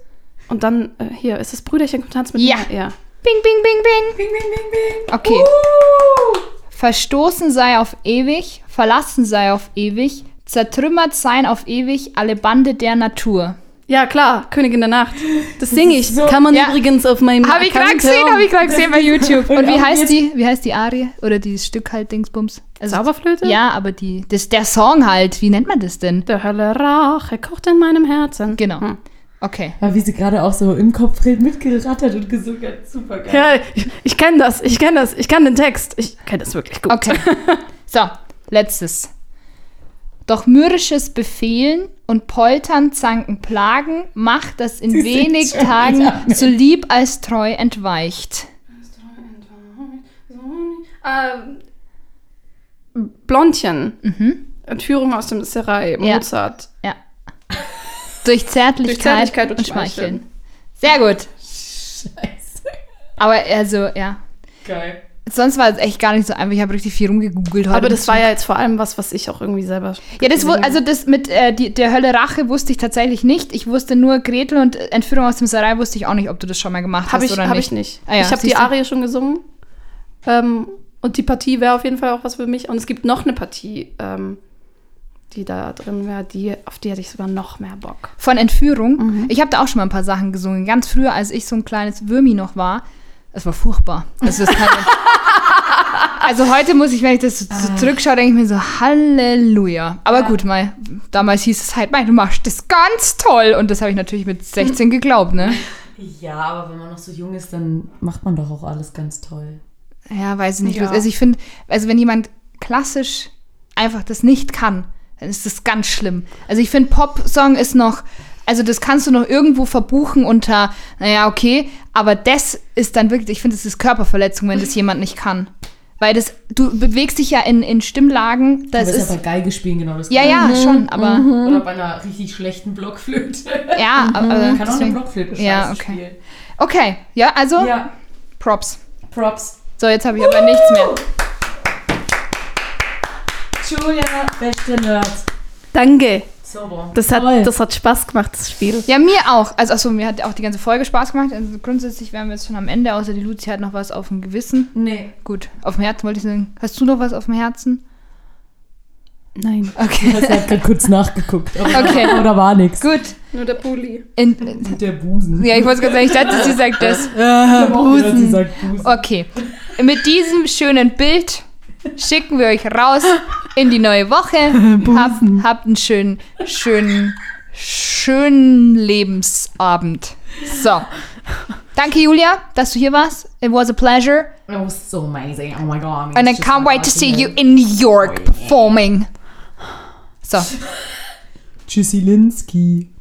D: Und dann, äh, hier, ist das Brüderchen kommt tanz mit
C: Ja.
D: mir? Ja.
C: Bing, bing, bing, bing. Bing, bing, bing, bing. Okay. Verstoßen sei auf ewig, verlassen sei auf ewig, zertrümmert sein auf ewig, alle Bande der Natur.
D: Ja, klar, Königin der Nacht. Das singe ich.
B: so-
D: Kann man
C: Ja.
D: übrigens auf meinem
C: Habe ich gerade gesehen, habe ich gerade gesehen bei YouTube. Und
B: Und
C: wie heißt die? Wie heißt die Arie? Oder dieses Stück halt Dingsbums? Also,
D: Zauberflöte?
C: Ja, aber die, das, der Song halt, wie nennt man das denn?
D: Der Hölle Rache kocht in meinem Herzen.
C: Genau.
D: Hm.
C: Okay.
B: Aber wie sie gerade auch so im Kopf mitgerattert und gesungen hat. Super geil.
D: Ja, ich, ich kenne das, ich kenne das, ich kann den Text. Ich kenne das wirklich gut.
C: Okay. So, letztes. Doch mürrisches Befehlen und Poltern, Zanken, Plagen macht, das in
B: Sie
C: wenig Tagen so lieb als treu entweicht.
D: Ähm, Blondchen. Entführung aus dem Serai.
C: Ja.
D: Mozart.
C: Ja. Durch Zärtlichkeit,
D: Durch Zärtlichkeit und
C: und Schmeicheln. Sehr gut.
B: Scheiße.
C: Aber also, ja.
B: Geil.
C: Sonst war es echt gar nicht so einfach. Ich habe richtig viel rumgegoogelt heute.
D: Aber das war ja jetzt vor allem was, was ich auch irgendwie selber.
C: Ja, das also das mit äh, die, der Hölle Rache wusste ich tatsächlich nicht. Ich wusste nur Gretel und Entführung aus dem Sarai wusste ich auch nicht, ob du das schon mal gemacht
D: Habe
C: hast
D: ich,
C: oder
D: hab
C: nicht.
D: ich nicht.
C: Ah ja,
D: ich habe die? Arie schon gesungen. Ähm, und die Partie wäre auf jeden Fall auch was für mich. Und es gibt noch eine Partie, ähm, die da drin wäre, die, auf die hätte ich sogar noch mehr Bock.
C: Von Entführung.
D: Mhm.
C: Ich habe da auch schon mal ein paar Sachen gesungen. Ganz früher, als ich so ein kleines Würmi noch war. Es war furchtbar. Also, das kann also heute muss ich, wenn ich das so,
D: Ah.
C: so zurückschaue, denke ich mir so, Halleluja. Aber gut, mal, damals hieß es halt, mein, du machst das ganz toll. Und das habe ich natürlich mit 16 geglaubt, ne?
B: Ja, aber wenn man noch so jung ist, dann macht man doch auch alles ganz toll.
C: Ja, weiß ich nicht.
D: Ja.
C: Also ich finde, also wenn jemand klassisch einfach das nicht kann, dann ist das ganz schlimm. Also ich finde, Pop-Song ist noch, also das kannst du noch irgendwo verbuchen unter, naja, okay, aber das ist dann wirklich, ich finde, es ist Körperverletzung, wenn das jemand nicht kann. Weil das, du bewegst dich ja in, in Stimmlagen, das
B: aber ist ja bei Geige spielen genau das
C: ja, ja, schon, aber,
B: Oder bei einer richtig schlechten Blockflöte.
C: ja, aber,
B: Kann auch eine Blockflöte
C: Ja,
B: scheiße
C: okay.
B: spielen.
C: okay, ja, also,
B: Ja,
C: Props.
B: Props.
C: So, jetzt habe ich aber nichts mehr.
B: Julia, beste Nerd.
D: Danke.
B: Sauber.
D: Das hat,
B: Toll.
D: das hat Spaß gemacht, das Spiel.
C: Ja, mir auch. Also, achso, mir hat auch die ganze Folge Spaß gemacht. Also, grundsätzlich wären wir jetzt schon am Ende, außer die Luzi hat noch was auf dem Gewissen.
B: Nee.
C: Gut, auf dem Herzen wollte ich sagen. Hast du noch was auf dem Herzen?
D: Nein.
C: Okay.
B: Ich habe gerade kurz nachgeguckt.
C: Okay.
B: da war nichts.
C: Gut.
D: Nur der Pulli.
C: In,
B: Der Busen.
C: ja, ich wollte gerade sagen, ich dachte, sie sagt das.
B: Gedacht, sie sagt Busen.
C: Okay. Mit diesem schönen Bild schicken wir euch raus in die neue Woche. Habt, habt einen schönen, schönen, schönen Lebensabend. So. Danke, Julia, dass du hier warst. It was a pleasure.
B: It was so amazing. Oh my god.
C: And I can't wait to see you in New York performing. So.
B: Tschüssi Linsky.